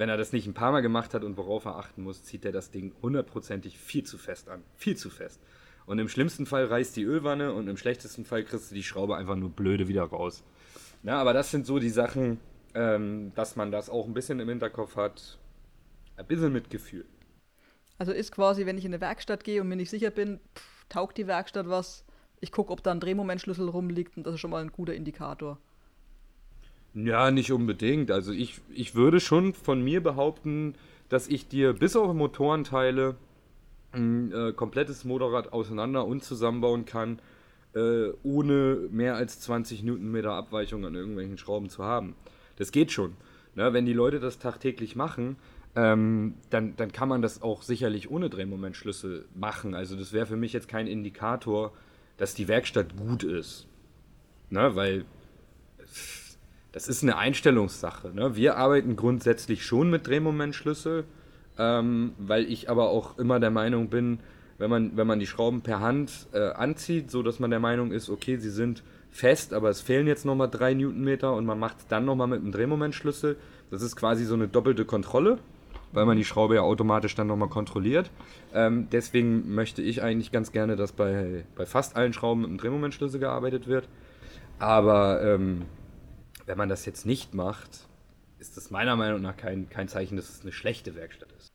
wenn er das nicht ein paar Mal gemacht hat und worauf er achten muss, zieht er das Ding hundertprozentig viel zu fest an. Viel zu fest. Und im schlimmsten Fall reißt die Ölwanne und im schlechtesten Fall kriegst du die Schraube einfach nur blöde wieder raus. Na, aber das sind so die Sachen, ähm, dass man das auch ein bisschen im Hinterkopf hat. Ein bisschen mit Gefühl. Also ist quasi, wenn ich in eine Werkstatt gehe und mir nicht sicher bin, pff, taugt die Werkstatt was, ich gucke, ob da ein Drehmomentschlüssel rumliegt und das ist schon mal ein guter Indikator. Ja, nicht unbedingt. Also ich, ich würde schon von mir behaupten, dass ich dir bis auf Motorenteile ein äh, komplettes Motorrad auseinander und zusammenbauen kann, äh, ohne mehr als 20 Newtonmeter Abweichung an irgendwelchen Schrauben zu haben. Das geht schon. Ne? Wenn die Leute das tagtäglich machen, ähm, dann, dann kann man das auch sicherlich ohne Drehmomentschlüssel machen. Also das wäre für mich jetzt kein Indikator, dass die Werkstatt gut ist. Ne? Weil das ist eine Einstellungssache. Ne? Wir arbeiten grundsätzlich schon mit Drehmomentschlüssel, ähm, weil ich aber auch immer der Meinung bin, wenn man, wenn man die Schrauben per Hand äh, anzieht, so dass man der Meinung ist, okay, sie sind fest, aber es fehlen jetzt nochmal 3 Newtonmeter und man macht es dann nochmal mit einem Drehmomentschlüssel. Das ist quasi so eine doppelte Kontrolle, weil man die Schraube ja automatisch dann nochmal kontrolliert. Ähm, deswegen möchte ich eigentlich ganz gerne, dass bei, bei fast allen Schrauben mit einem Drehmomentschlüssel gearbeitet wird. Aber ähm, wenn man das jetzt nicht macht, ist das meiner Meinung nach kein, kein Zeichen, dass es eine schlechte Werkstatt ist.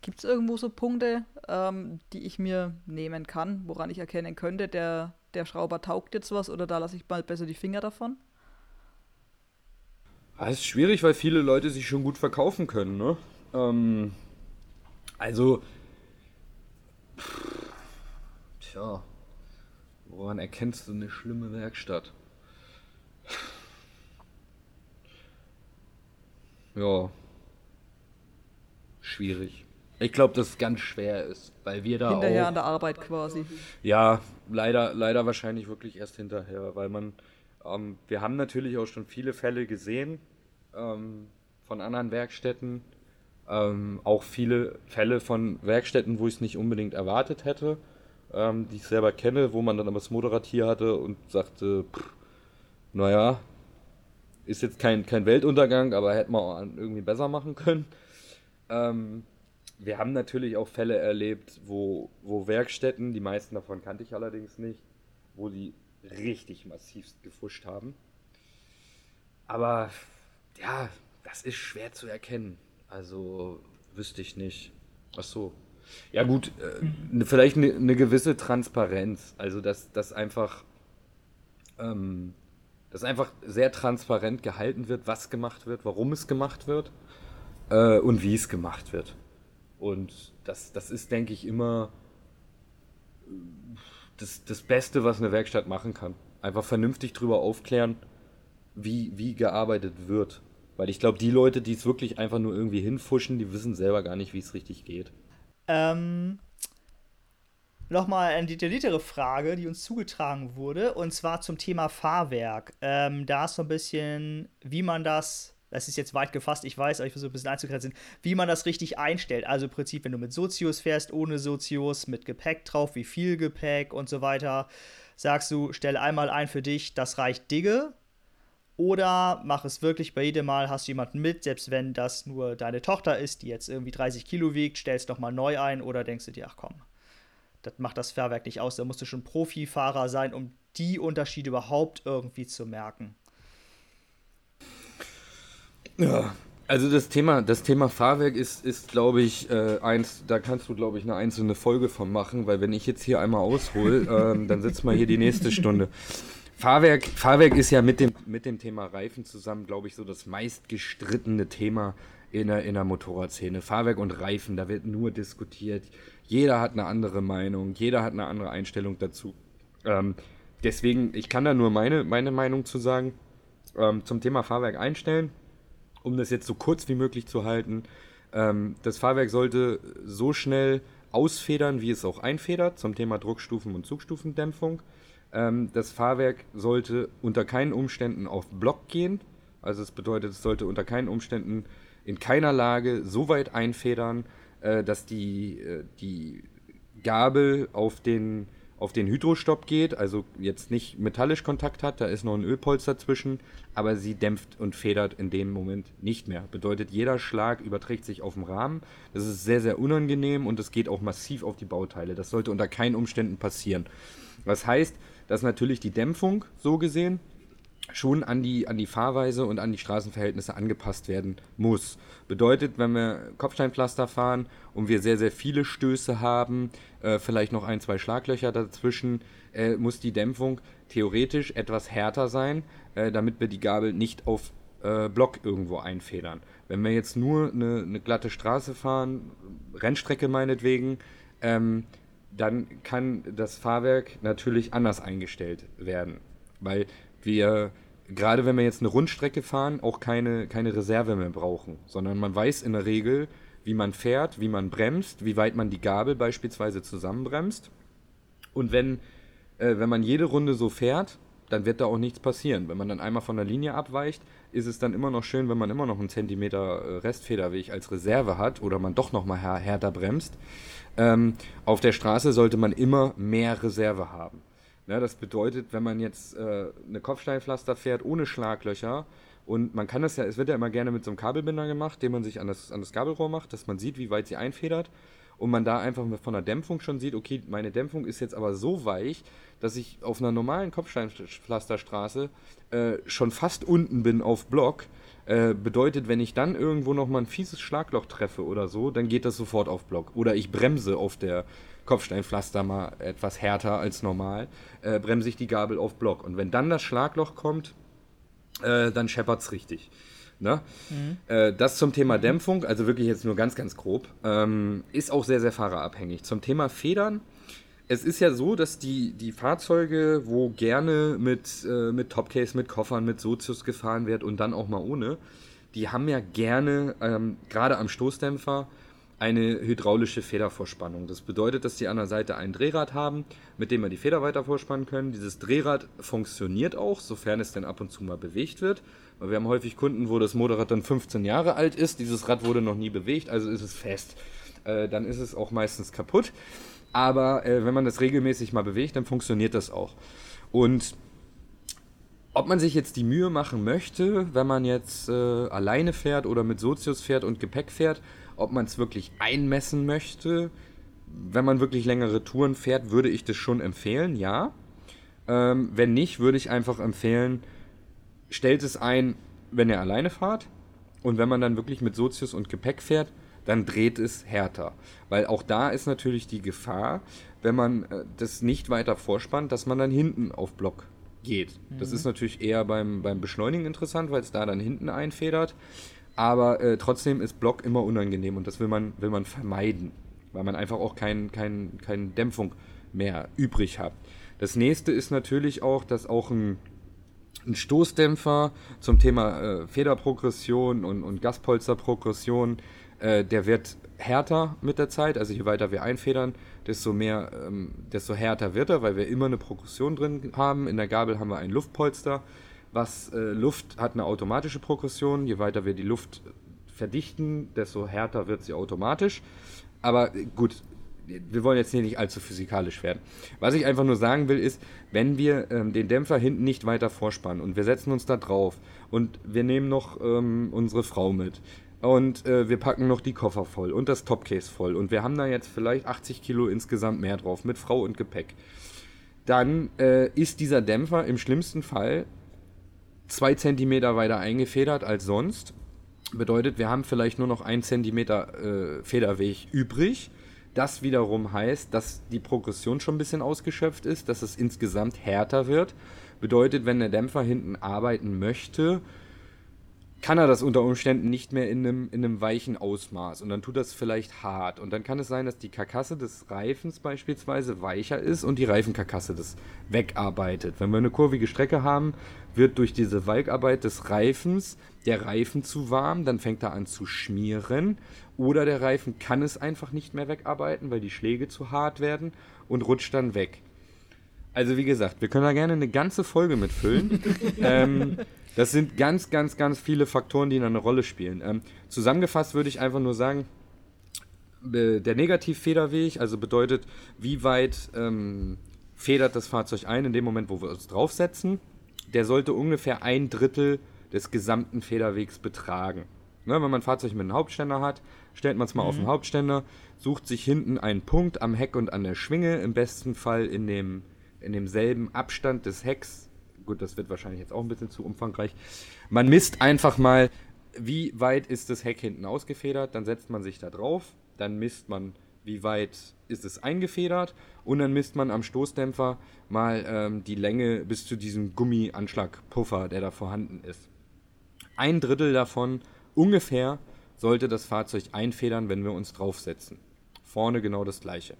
Gibt es irgendwo so Punkte, ähm, die ich mir nehmen kann, woran ich erkennen könnte, der, der Schrauber taugt jetzt was oder da lasse ich bald besser die Finger davon? Das ah, ist schwierig, weil viele Leute sich schon gut verkaufen können, ne? Ähm, also, tja, woran erkennst du eine schlimme Werkstatt? Ja. Schwierig. Ich glaube, dass es ganz schwer ist, weil wir da hinterher auch, an der Arbeit quasi. Ja, leider, leider wahrscheinlich wirklich erst hinterher, weil man, ähm, wir haben natürlich auch schon viele Fälle gesehen ähm, von anderen Werkstätten, ähm, auch viele Fälle von Werkstätten, wo ich es nicht unbedingt erwartet hätte, ähm, die ich selber kenne, wo man dann aber das Motorrad hier hatte und sagte, pff, naja, ist jetzt kein, kein Weltuntergang, aber hätte man irgendwie besser machen können. Ähm, wir haben natürlich auch Fälle erlebt, wo, wo Werkstätten, die meisten davon kannte ich allerdings nicht, wo die richtig massivst gefuscht haben. Aber ja, das ist schwer zu erkennen. Also wüsste ich nicht. Ach so. Ja gut, äh, ne, vielleicht eine ne gewisse Transparenz. Also dass, dass einfach ähm, dass einfach sehr transparent gehalten wird, was gemacht wird, warum es gemacht wird äh, und wie es gemacht wird. Und das, das ist, denke ich, immer das, das Beste, was eine Werkstatt machen kann. Einfach vernünftig darüber aufklären, wie, wie gearbeitet wird. Weil ich glaube, die Leute, die es wirklich einfach nur irgendwie hinfuschen, die wissen selber gar nicht, wie es richtig geht. Ähm, nochmal eine detailliertere Frage, die uns zugetragen wurde, und zwar zum Thema Fahrwerk. Ähm, da ist so ein bisschen, wie man das, das ist jetzt weit gefasst, ich weiß, aber ich versuche ein bisschen einzugrenzen, wie man das richtig einstellt. Also im Prinzip, wenn du mit Sozius fährst, ohne Sozius, mit Gepäck drauf, wie viel Gepäck und so weiter, sagst du, stell einmal ein für dich, das reicht Digge. Oder mach es wirklich bei jedem Mal, hast du jemanden mit, selbst wenn das nur deine Tochter ist, die jetzt irgendwie 30 Kilo wiegt, stellst nochmal neu ein oder denkst du dir, ach komm, das macht das Fahrwerk nicht aus. Da musst du schon Profifahrer sein, um die Unterschiede überhaupt irgendwie zu merken. Ja, also das Thema, das Thema Fahrwerk ist, ist glaube ich, äh, eins, da kannst du, glaube ich, eine einzelne Folge von machen, weil wenn ich jetzt hier einmal aushole, ähm, dann sitzen wir hier die nächste Stunde. Fahrwerk, Fahrwerk ist ja mit dem, mit dem Thema Reifen zusammen, glaube ich, so das meistgestrittene Thema in der, in der Motorradszene. Fahrwerk und Reifen, da wird nur diskutiert. Jeder hat eine andere Meinung, jeder hat eine andere Einstellung dazu. Ähm, deswegen, ich kann da nur meine, meine Meinung zu sagen. Ähm, zum Thema Fahrwerk einstellen, um das jetzt so kurz wie möglich zu halten. Ähm, das Fahrwerk sollte so schnell ausfedern, wie es auch einfedert, zum Thema Druckstufen- und Zugstufendämpfung. Ähm, das Fahrwerk sollte unter keinen Umständen auf Block gehen. Also es bedeutet, es sollte unter keinen Umständen in keiner Lage so weit einfedern, äh, dass die, äh, die Gabel auf den, auf den Hydrostopp geht, also jetzt nicht metallisch Kontakt hat, da ist noch ein Ölpolster dazwischen, aber sie dämpft und federt in dem Moment nicht mehr. Bedeutet, jeder Schlag überträgt sich auf den Rahmen. Das ist sehr, sehr unangenehm und es geht auch massiv auf die Bauteile. Das sollte unter keinen Umständen passieren. Was heißt, dass natürlich die Dämpfung so gesehen schon an die, an die Fahrweise und an die Straßenverhältnisse angepasst werden muss. Bedeutet, wenn wir Kopfsteinpflaster fahren und wir sehr, sehr viele Stöße haben, äh, vielleicht noch ein, zwei Schlaglöcher dazwischen, äh, muss die Dämpfung theoretisch etwas härter sein, äh, damit wir die Gabel nicht auf äh, Block irgendwo einfedern. Wenn wir jetzt nur eine, eine glatte Straße fahren, Rennstrecke meinetwegen, ähm, dann kann das Fahrwerk natürlich anders eingestellt werden. Weil wir, gerade wenn wir jetzt eine Rundstrecke fahren, auch keine, keine Reserve mehr brauchen, sondern man weiß in der Regel, wie man fährt, wie man bremst, wie weit man die Gabel beispielsweise zusammenbremst. Und wenn, äh, wenn man jede Runde so fährt, dann wird da auch nichts passieren. Wenn man dann einmal von der Linie abweicht, ist es dann immer noch schön, wenn man immer noch einen Zentimeter äh, Restfederweg als Reserve hat oder man doch nochmal härter bremst. Ähm, auf der Straße sollte man immer mehr Reserve haben. Ja, das bedeutet, wenn man jetzt äh, eine Kopfsteinpflaster fährt ohne Schlaglöcher und man kann das ja, es wird ja immer gerne mit so einem Kabelbinder gemacht, den man sich an das, an das Kabelrohr macht, dass man sieht, wie weit sie einfedert und man da einfach von der Dämpfung schon sieht, okay, meine Dämpfung ist jetzt aber so weich, dass ich auf einer normalen Kopfsteinpflasterstraße äh, schon fast unten bin auf Block. Äh, bedeutet, wenn ich dann irgendwo nochmal ein fieses Schlagloch treffe oder so, dann geht das sofort auf Block. Oder ich bremse auf der Kopfsteinpflaster mal etwas härter als normal, äh, bremse ich die Gabel auf Block. Und wenn dann das Schlagloch kommt, äh, dann scheppert es richtig. Ne? Mhm. Äh, das zum Thema Dämpfung, also wirklich jetzt nur ganz, ganz grob, ähm, ist auch sehr, sehr fahrerabhängig. Zum Thema Federn, es ist ja so, dass die, die Fahrzeuge, wo gerne mit, äh, mit Topcase, mit Koffern, mit Sozius gefahren wird und dann auch mal ohne, die haben ja gerne, ähm, gerade am Stoßdämpfer, eine hydraulische Federvorspannung. Das bedeutet, dass die an der Seite ein Drehrad haben, mit dem wir die Feder weiter vorspannen können. Dieses Drehrad funktioniert auch, sofern es denn ab und zu mal bewegt wird. Wir haben häufig Kunden, wo das Motorrad dann 15 Jahre alt ist, dieses Rad wurde noch nie bewegt, also ist es fest. Äh, dann ist es auch meistens kaputt. Aber äh, wenn man das regelmäßig mal bewegt, dann funktioniert das auch. Und ob man sich jetzt die Mühe machen möchte, wenn man jetzt äh, alleine fährt oder mit Sozius fährt und Gepäck fährt, ob man es wirklich einmessen möchte. Wenn man wirklich längere Touren fährt, würde ich das schon empfehlen, ja. Ähm, wenn nicht, würde ich einfach empfehlen, stellt es ein, wenn ihr alleine fahrt. Und wenn man dann wirklich mit Sozius und Gepäck fährt, dann dreht es härter. Weil auch da ist natürlich die Gefahr, wenn man äh, das nicht weiter vorspannt, dass man dann hinten auf Block geht. Mhm. Das ist natürlich eher beim, beim Beschleunigen interessant, weil es da dann hinten einfedert. Aber äh, trotzdem ist Block immer unangenehm und das will man, will man vermeiden, weil man einfach auch keine kein, kein Dämpfung mehr übrig hat. Das nächste ist natürlich auch, dass auch ein, ein Stoßdämpfer zum Thema äh, Federprogression und, und Gaspolsterprogression, äh, der wird härter mit der Zeit. Also je weiter wir einfedern, desto mehr, ähm, desto härter wird er, weil wir immer eine Progression drin haben. In der Gabel haben wir ein Luftpolster was äh, Luft hat eine automatische Progression. Je weiter wir die Luft verdichten, desto härter wird sie automatisch. Aber äh, gut, wir wollen jetzt hier nicht allzu physikalisch werden. Was ich einfach nur sagen will, ist, wenn wir ähm, den Dämpfer hinten nicht weiter vorspannen und wir setzen uns da drauf und wir nehmen noch ähm, unsere Frau mit und äh, wir packen noch die Koffer voll und das Topcase voll und wir haben da jetzt vielleicht 80 Kilo insgesamt mehr drauf mit Frau und Gepäck, dann äh, ist dieser Dämpfer im schlimmsten Fall zwei Zentimeter weiter eingefedert als sonst. Bedeutet, wir haben vielleicht nur noch ein Zentimeter äh, Federweg übrig. Das wiederum heißt, dass die Progression schon ein bisschen ausgeschöpft ist, dass es insgesamt härter wird. Bedeutet, wenn der Dämpfer hinten arbeiten möchte, kann er das unter Umständen nicht mehr in einem, in einem weichen Ausmaß und dann tut das vielleicht hart und dann kann es sein, dass die Karkasse des Reifens beispielsweise weicher ist und die Reifenkarkasse das wegarbeitet. Wenn wir eine kurvige Strecke haben, wird durch diese Walkarbeit des Reifens der Reifen zu warm, dann fängt er an zu schmieren oder der Reifen kann es einfach nicht mehr wegarbeiten, weil die Schläge zu hart werden und rutscht dann weg. Also wie gesagt, wir können da gerne eine ganze Folge mitfüllen. ähm, das sind ganz, ganz, ganz viele Faktoren, die eine Rolle spielen. Ähm, zusammengefasst würde ich einfach nur sagen, der Negativfederweg, also bedeutet, wie weit ähm, federt das Fahrzeug ein in dem Moment, wo wir uns draufsetzen, der sollte ungefähr ein Drittel des gesamten Federwegs betragen. Ne, wenn man ein Fahrzeug mit einem Hauptständer hat, stellt man es mal mhm. auf den Hauptständer, sucht sich hinten einen Punkt am Heck und an der Schwinge, im besten Fall in, dem, in demselben Abstand des Hecks gut, das wird wahrscheinlich jetzt auch ein bisschen zu umfangreich. Man misst einfach mal, wie weit ist das Heck hinten ausgefedert, dann setzt man sich da drauf, dann misst man, wie weit ist es eingefedert und dann misst man am Stoßdämpfer mal ähm, die Länge bis zu diesem Gummianschlagpuffer, der da vorhanden ist. Ein Drittel davon ungefähr sollte das Fahrzeug einfedern, wenn wir uns draufsetzen. Vorne genau das gleiche.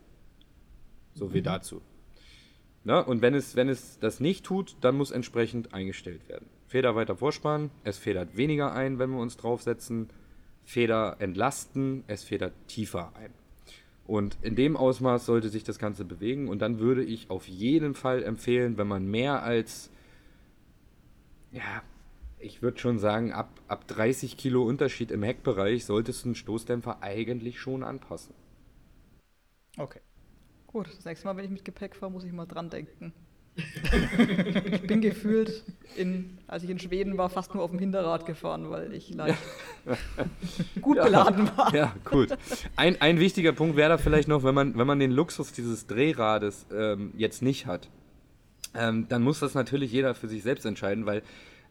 So mhm. wie dazu. Ne? Und wenn es, wenn es das nicht tut, dann muss entsprechend eingestellt werden. Feder weiter vorspannen, es federt weniger ein, wenn wir uns draufsetzen. Feder entlasten, es federt tiefer ein. Und in dem Ausmaß sollte sich das Ganze bewegen. Und dann würde ich auf jeden Fall empfehlen, wenn man mehr als, ja, ich würde schon sagen, ab, ab 30 Kilo Unterschied im Heckbereich solltest du einen Stoßdämpfer eigentlich schon anpassen. Okay. Gut, das nächste Mal, wenn ich mit Gepäck fahre, muss ich mal dran denken. ich bin gefühlt, in, als ich in Schweden war, fast nur auf dem Hinterrad gefahren, weil ich leicht gut ja, beladen war. Ja, gut. Ein, ein wichtiger Punkt wäre da vielleicht noch, wenn man, wenn man den Luxus dieses Drehrades ähm, jetzt nicht hat, ähm, dann muss das natürlich jeder für sich selbst entscheiden, weil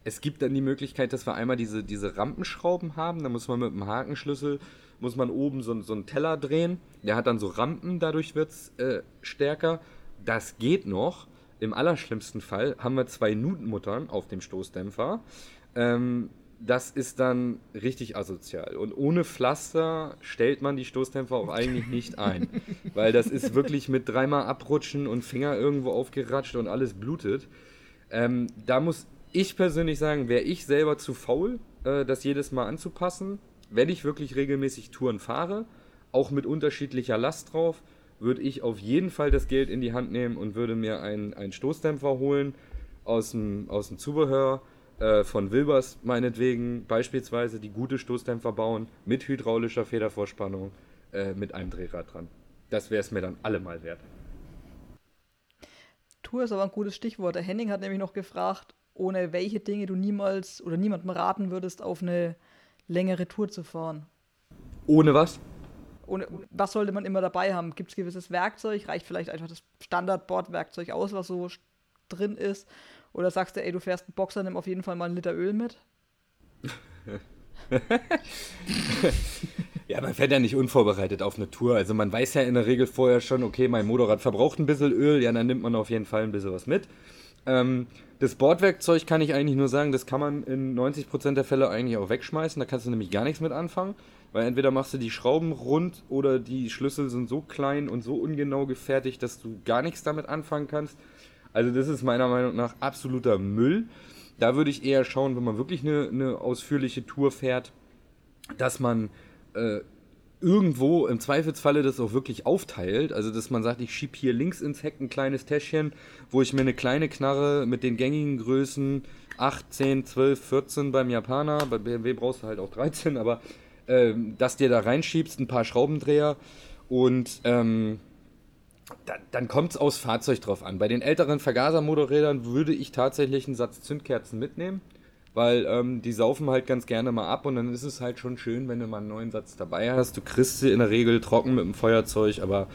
es gibt dann die Möglichkeit, dass wir einmal diese, diese Rampenschrauben haben, da muss man mit dem Hakenschlüssel muss man oben so, so einen Teller drehen. Der hat dann so Rampen, dadurch wird es äh, stärker. Das geht noch. Im allerschlimmsten Fall haben wir zwei Nutenmuttern auf dem Stoßdämpfer. Ähm, das ist dann richtig asozial. Und ohne Pflaster stellt man die Stoßdämpfer auch eigentlich nicht ein. weil das ist wirklich mit dreimal abrutschen und Finger irgendwo aufgeratscht und alles blutet. Ähm, da muss ich persönlich sagen, wäre ich selber zu faul, äh, das jedes Mal anzupassen wenn ich wirklich regelmäßig Touren fahre, auch mit unterschiedlicher Last drauf, würde ich auf jeden Fall das Geld in die Hand nehmen und würde mir einen, einen Stoßdämpfer holen aus dem, aus dem Zubehör äh, von Wilbers meinetwegen, beispielsweise die gute Stoßdämpfer bauen mit hydraulischer Federvorspannung äh, mit einem Drehrad dran. Das wäre es mir dann allemal wert. Tour ist aber ein gutes Stichwort. Der Henning hat nämlich noch gefragt, ohne welche Dinge du niemals oder niemandem raten würdest, auf eine längere Tour zu fahren. Ohne was? Ohne, was sollte man immer dabei haben? Gibt es gewisses Werkzeug? Reicht vielleicht einfach das Standard-Bordwerkzeug aus, was so drin ist? Oder sagst du, ey, du fährst einen Boxer, nimm auf jeden Fall mal einen Liter Öl mit? ja, man fährt ja nicht unvorbereitet auf eine Tour. Also man weiß ja in der Regel vorher schon, okay, mein Motorrad verbraucht ein bisschen Öl, ja, dann nimmt man auf jeden Fall ein bisschen was mit. Ähm, das Bordwerkzeug kann ich eigentlich nur sagen, das kann man in 90% der Fälle eigentlich auch wegschmeißen. Da kannst du nämlich gar nichts mit anfangen. Weil entweder machst du die Schrauben rund oder die Schlüssel sind so klein und so ungenau gefertigt, dass du gar nichts damit anfangen kannst. Also das ist meiner Meinung nach absoluter Müll. Da würde ich eher schauen, wenn man wirklich eine, eine ausführliche Tour fährt, dass man äh, irgendwo im Zweifelsfalle das auch wirklich aufteilt. Also, dass man sagt, ich schiebe hier links ins Heck ein kleines Täschchen, wo ich mir eine kleine Knarre mit den gängigen Größen 8, 10, 12, 14 beim Japaner, bei BMW brauchst du halt auch 13, aber äh, dass dir da reinschiebst, ein paar Schraubendreher und ähm, dann, dann kommt es aufs Fahrzeug drauf an. Bei den älteren Vergasermotorrädern würde ich tatsächlich einen Satz Zündkerzen mitnehmen weil ähm, die saufen halt ganz gerne mal ab und dann ist es halt schon schön, wenn du mal einen neuen Satz dabei hast. Du kriegst sie in der Regel trocken mit dem Feuerzeug, aber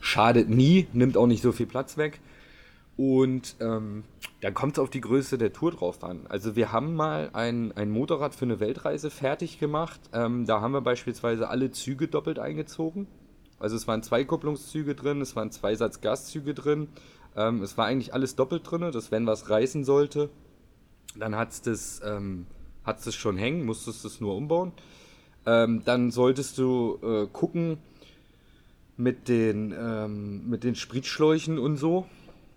schadet nie, nimmt auch nicht so viel Platz weg. Und ähm, dann kommt es auf die Größe der Tour drauf an. Also wir haben mal ein, ein Motorrad für eine Weltreise fertig gemacht. Ähm, da haben wir beispielsweise alle Züge doppelt eingezogen. Also es waren zwei Kupplungszüge drin, es waren zwei Satz Gaszüge drin. Ähm, es war eigentlich alles doppelt drin, dass wenn was reißen sollte, dann hat es das ähm, es schon hängen, musstest es nur umbauen. Ähm, dann solltest du äh, gucken mit den, ähm, mit den Spritschläuchen und so,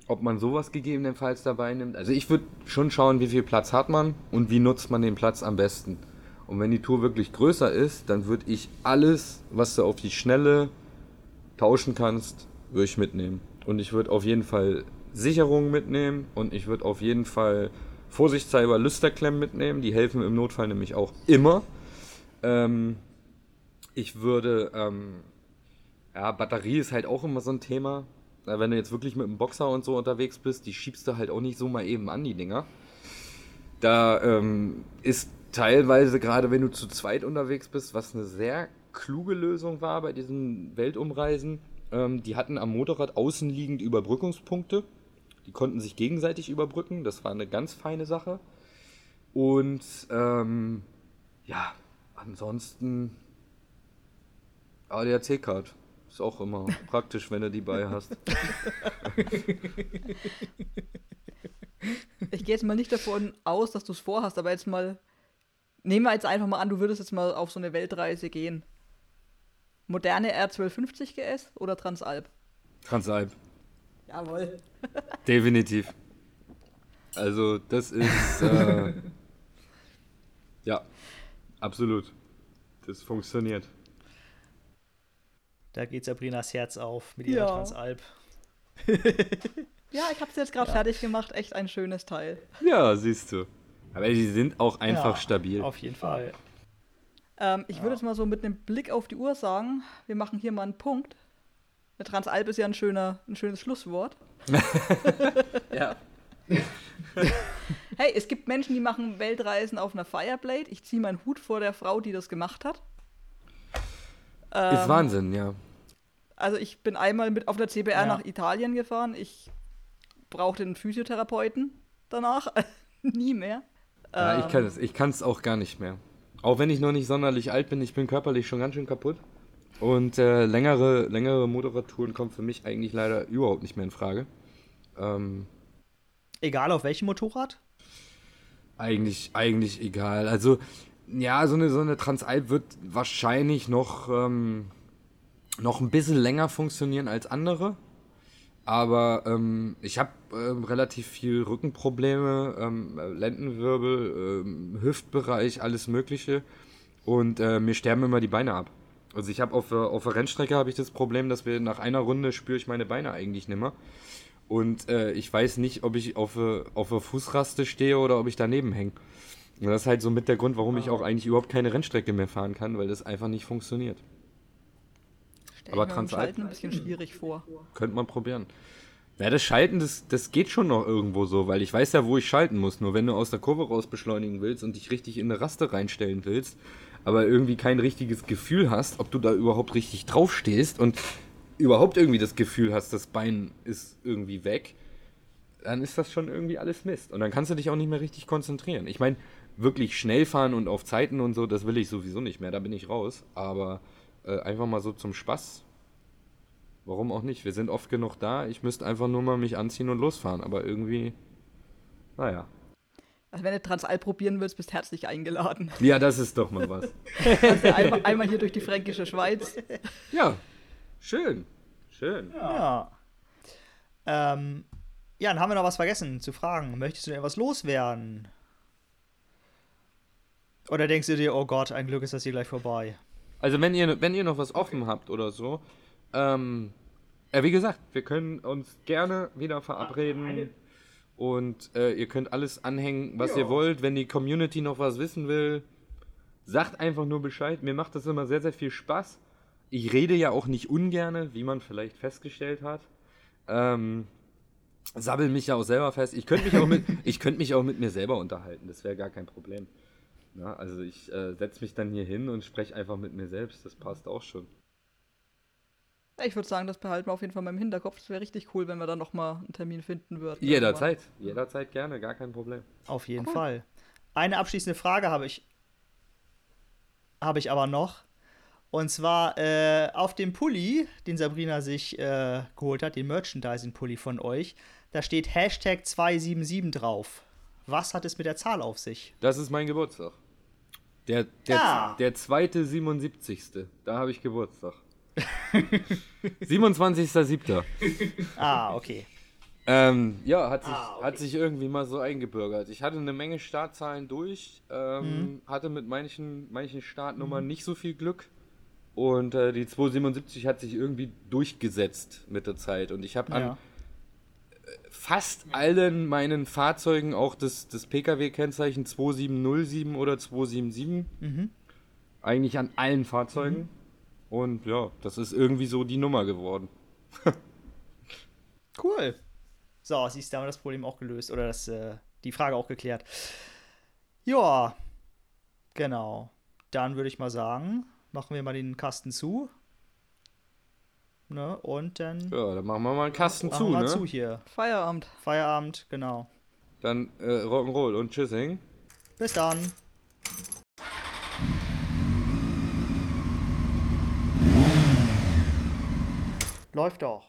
ob man sowas gegebenenfalls dabei nimmt. Also ich würde schon schauen, wie viel Platz hat man und wie nutzt man den Platz am besten. Und wenn die Tour wirklich größer ist, dann würde ich alles, was du auf die Schnelle tauschen kannst, würde ich mitnehmen. Und ich würde auf jeden Fall Sicherungen mitnehmen und ich würde auf jeden Fall vorsichtshalber Lüsterklemmen mitnehmen. Die helfen im Notfall nämlich auch immer. Ähm, ich würde, ähm, ja, Batterie ist halt auch immer so ein Thema. Wenn du jetzt wirklich mit einem Boxer und so unterwegs bist, die schiebst du halt auch nicht so mal eben an, die Dinger. Da ähm, ist teilweise, gerade wenn du zu zweit unterwegs bist, was eine sehr kluge Lösung war bei diesen Weltumreisen, ähm, die hatten am Motorrad außenliegend Überbrückungspunkte. Die konnten sich gegenseitig überbrücken. Das war eine ganz feine Sache. Und ähm, ja, ansonsten ADAC-Card. Ist auch immer praktisch, wenn du die bei hast. Ich gehe jetzt mal nicht davon aus, dass du es vorhast, aber jetzt mal. Nehmen wir jetzt einfach mal an, du würdest jetzt mal auf so eine Weltreise gehen. Moderne R1250 GS oder Transalp? Transalp. Jawohl. Definitiv. Also, das ist. Äh, ja, absolut. Das funktioniert. Da geht Sabrinas Herz auf mit ihrer Ja. Transalp. Ja, ich habe es jetzt gerade fertig gemacht. Echt ein schönes Teil. Ja, siehst du. Aber die sind auch einfach Ja, stabil. Auf jeden Fall. Ähm, ich würde jetzt mal so mit einem Blick auf die Uhr sagen, wir machen hier mal einen Punkt. Eine Transalp ist ja ein, schöner, ein schönes Schlusswort. Ja. Hey, es gibt Menschen, die machen Weltreisen auf einer Fireblade. Ich ziehe meinen Hut vor der Frau, die das gemacht hat. Ist Ähm, Wahnsinn, ja. Also ich bin einmal mit auf der CBR Ja. nach Italien gefahren. Ich brauchte einen Physiotherapeuten danach. Nie mehr. ja ich Ähm, kann es ich kann's auch gar nicht mehr. Auch wenn ich noch nicht sonderlich alt bin, ich bin körperlich schon ganz schön kaputt. Und äh, längere, längere Motorradtouren kommen für mich eigentlich leider überhaupt nicht mehr in Frage. Ähm, Egal auf welchem Motorrad? Eigentlich, eigentlich egal. Also, ja, so eine, so eine Transalp wird wahrscheinlich noch, ähm, noch ein bisschen länger funktionieren als andere. Aber ähm, ich habe ähm, relativ viel Rückenprobleme, ähm, Lendenwirbel, ähm, Hüftbereich, alles Mögliche. Und äh, mir sterben immer die Beine ab. Also ich habe auf, der- auf der Rennstrecke habe ich das Problem, dass wir nach einer Runde spüre ich meine Beine eigentlich nimmer. Und äh, ich weiß nicht, ob ich auf, auf der Fußraste stehe oder ob ich daneben hänge. Und das ist halt so mit der Grund, warum ich auch eigentlich überhaupt keine Rennstrecke mehr fahren kann, weil das einfach nicht funktioniert. stell aber ich mir beim Transalp- Schalten ein bisschen schwierig vor. Könnte man probieren. Ja, das Schalten, das, das geht schon noch irgendwo so, weil ich weiß ja, wo ich schalten muss. Nur wenn du aus der Kurve raus beschleunigen willst und dich richtig in eine Raste reinstellen willst, aber irgendwie kein richtiges Gefühl hast, ob du da überhaupt richtig drauf stehst und überhaupt irgendwie das Gefühl hast, das Bein ist irgendwie weg, dann ist das schon irgendwie alles Mist. Und dann kannst du dich auch nicht mehr richtig konzentrieren. Ich meine, wirklich schnell fahren und auf Zeiten und so, das will ich sowieso nicht mehr, da bin ich raus. Aber äh, einfach mal so zum Spaß Warum auch nicht? Wir sind oft genug da. Ich müsste einfach nur mal mich anziehen und losfahren. Aber irgendwie, naja. Also wenn du Transalp probieren willst, bist herzlich eingeladen. Ja, das ist doch mal was. Du einmal, einmal hier durch die fränkische Schweiz. Ja, schön. Schön. Ja. Ähm, ja, dann haben wir noch was vergessen zu fragen. Möchtest du denn etwas loswerden? Oder denkst du dir, oh Gott, ein Glück ist das hier gleich vorbei? Also wenn ihr, wenn ihr noch was offen habt oder so, ähm, ja, wie gesagt, wir können uns gerne wieder verabreden. Und äh, ihr könnt alles anhängen, was ihr wollt. Wenn die Community noch was wissen will, sagt einfach nur Bescheid. Mir macht das immer sehr, sehr viel Spaß. Ich rede ja auch nicht ungerne, wie man vielleicht festgestellt hat. Ähm, sabbel mich ja auch selber fest. Ich könnte mich auch mit, ich könnte mich auch mit mir selber unterhalten. Das wäre gar kein Problem. Na, also ich äh, setze mich dann hier hin und spreche einfach mit mir selbst. Das passt auch schon. Ich würde sagen, das behalten wir auf jeden Fall mal im Hinterkopf. Es wäre richtig cool, wenn wir dann nochmal einen Termin finden würden. Jederzeit, jederzeit gerne, gar kein Problem. Auf jeden Fall. Eine abschließende Frage habe ich, habe ich aber noch. Und zwar äh, auf dem Pulli, den Sabrina sich äh, geholt hat, den Merchandising-Pulli von euch, da steht Hashtag 277 drauf. Was hat es mit der Zahl auf sich? Das ist mein Geburtstag. Der, der, Ja. der zweite 77. Da habe ich Geburtstag. 27.07. Ah, okay. Ähm, ja, hat sich, Ah, okay. hat sich irgendwie mal so eingebürgert. Ich hatte eine Menge Startzahlen durch, ähm, Mhm. hatte mit manchen, manchen Startnummern nicht so viel Glück. Und äh, die 277 hat sich irgendwie durchgesetzt mit der Zeit. Und ich habe an Ja. fast allen meinen Fahrzeugen auch das, das Pkw-Kennzeichen 2707 oder 277. Mhm. Eigentlich an allen Fahrzeugen. Und ja, das ist irgendwie so die Nummer geworden. Cool. So, siehst du, haben wir das Problem auch gelöst. Oder das, äh, die Frage auch geklärt. Ja, genau. Dann würde ich mal sagen, machen wir mal den Kasten zu. Ne? Und dann Ja, dann machen wir mal einen Kasten machen zu, wir mal ne? zu hier. Feierabend. Feierabend, genau. Dann äh, Rock'n'Roll und Tschüssing. Bis dann. Läuft doch.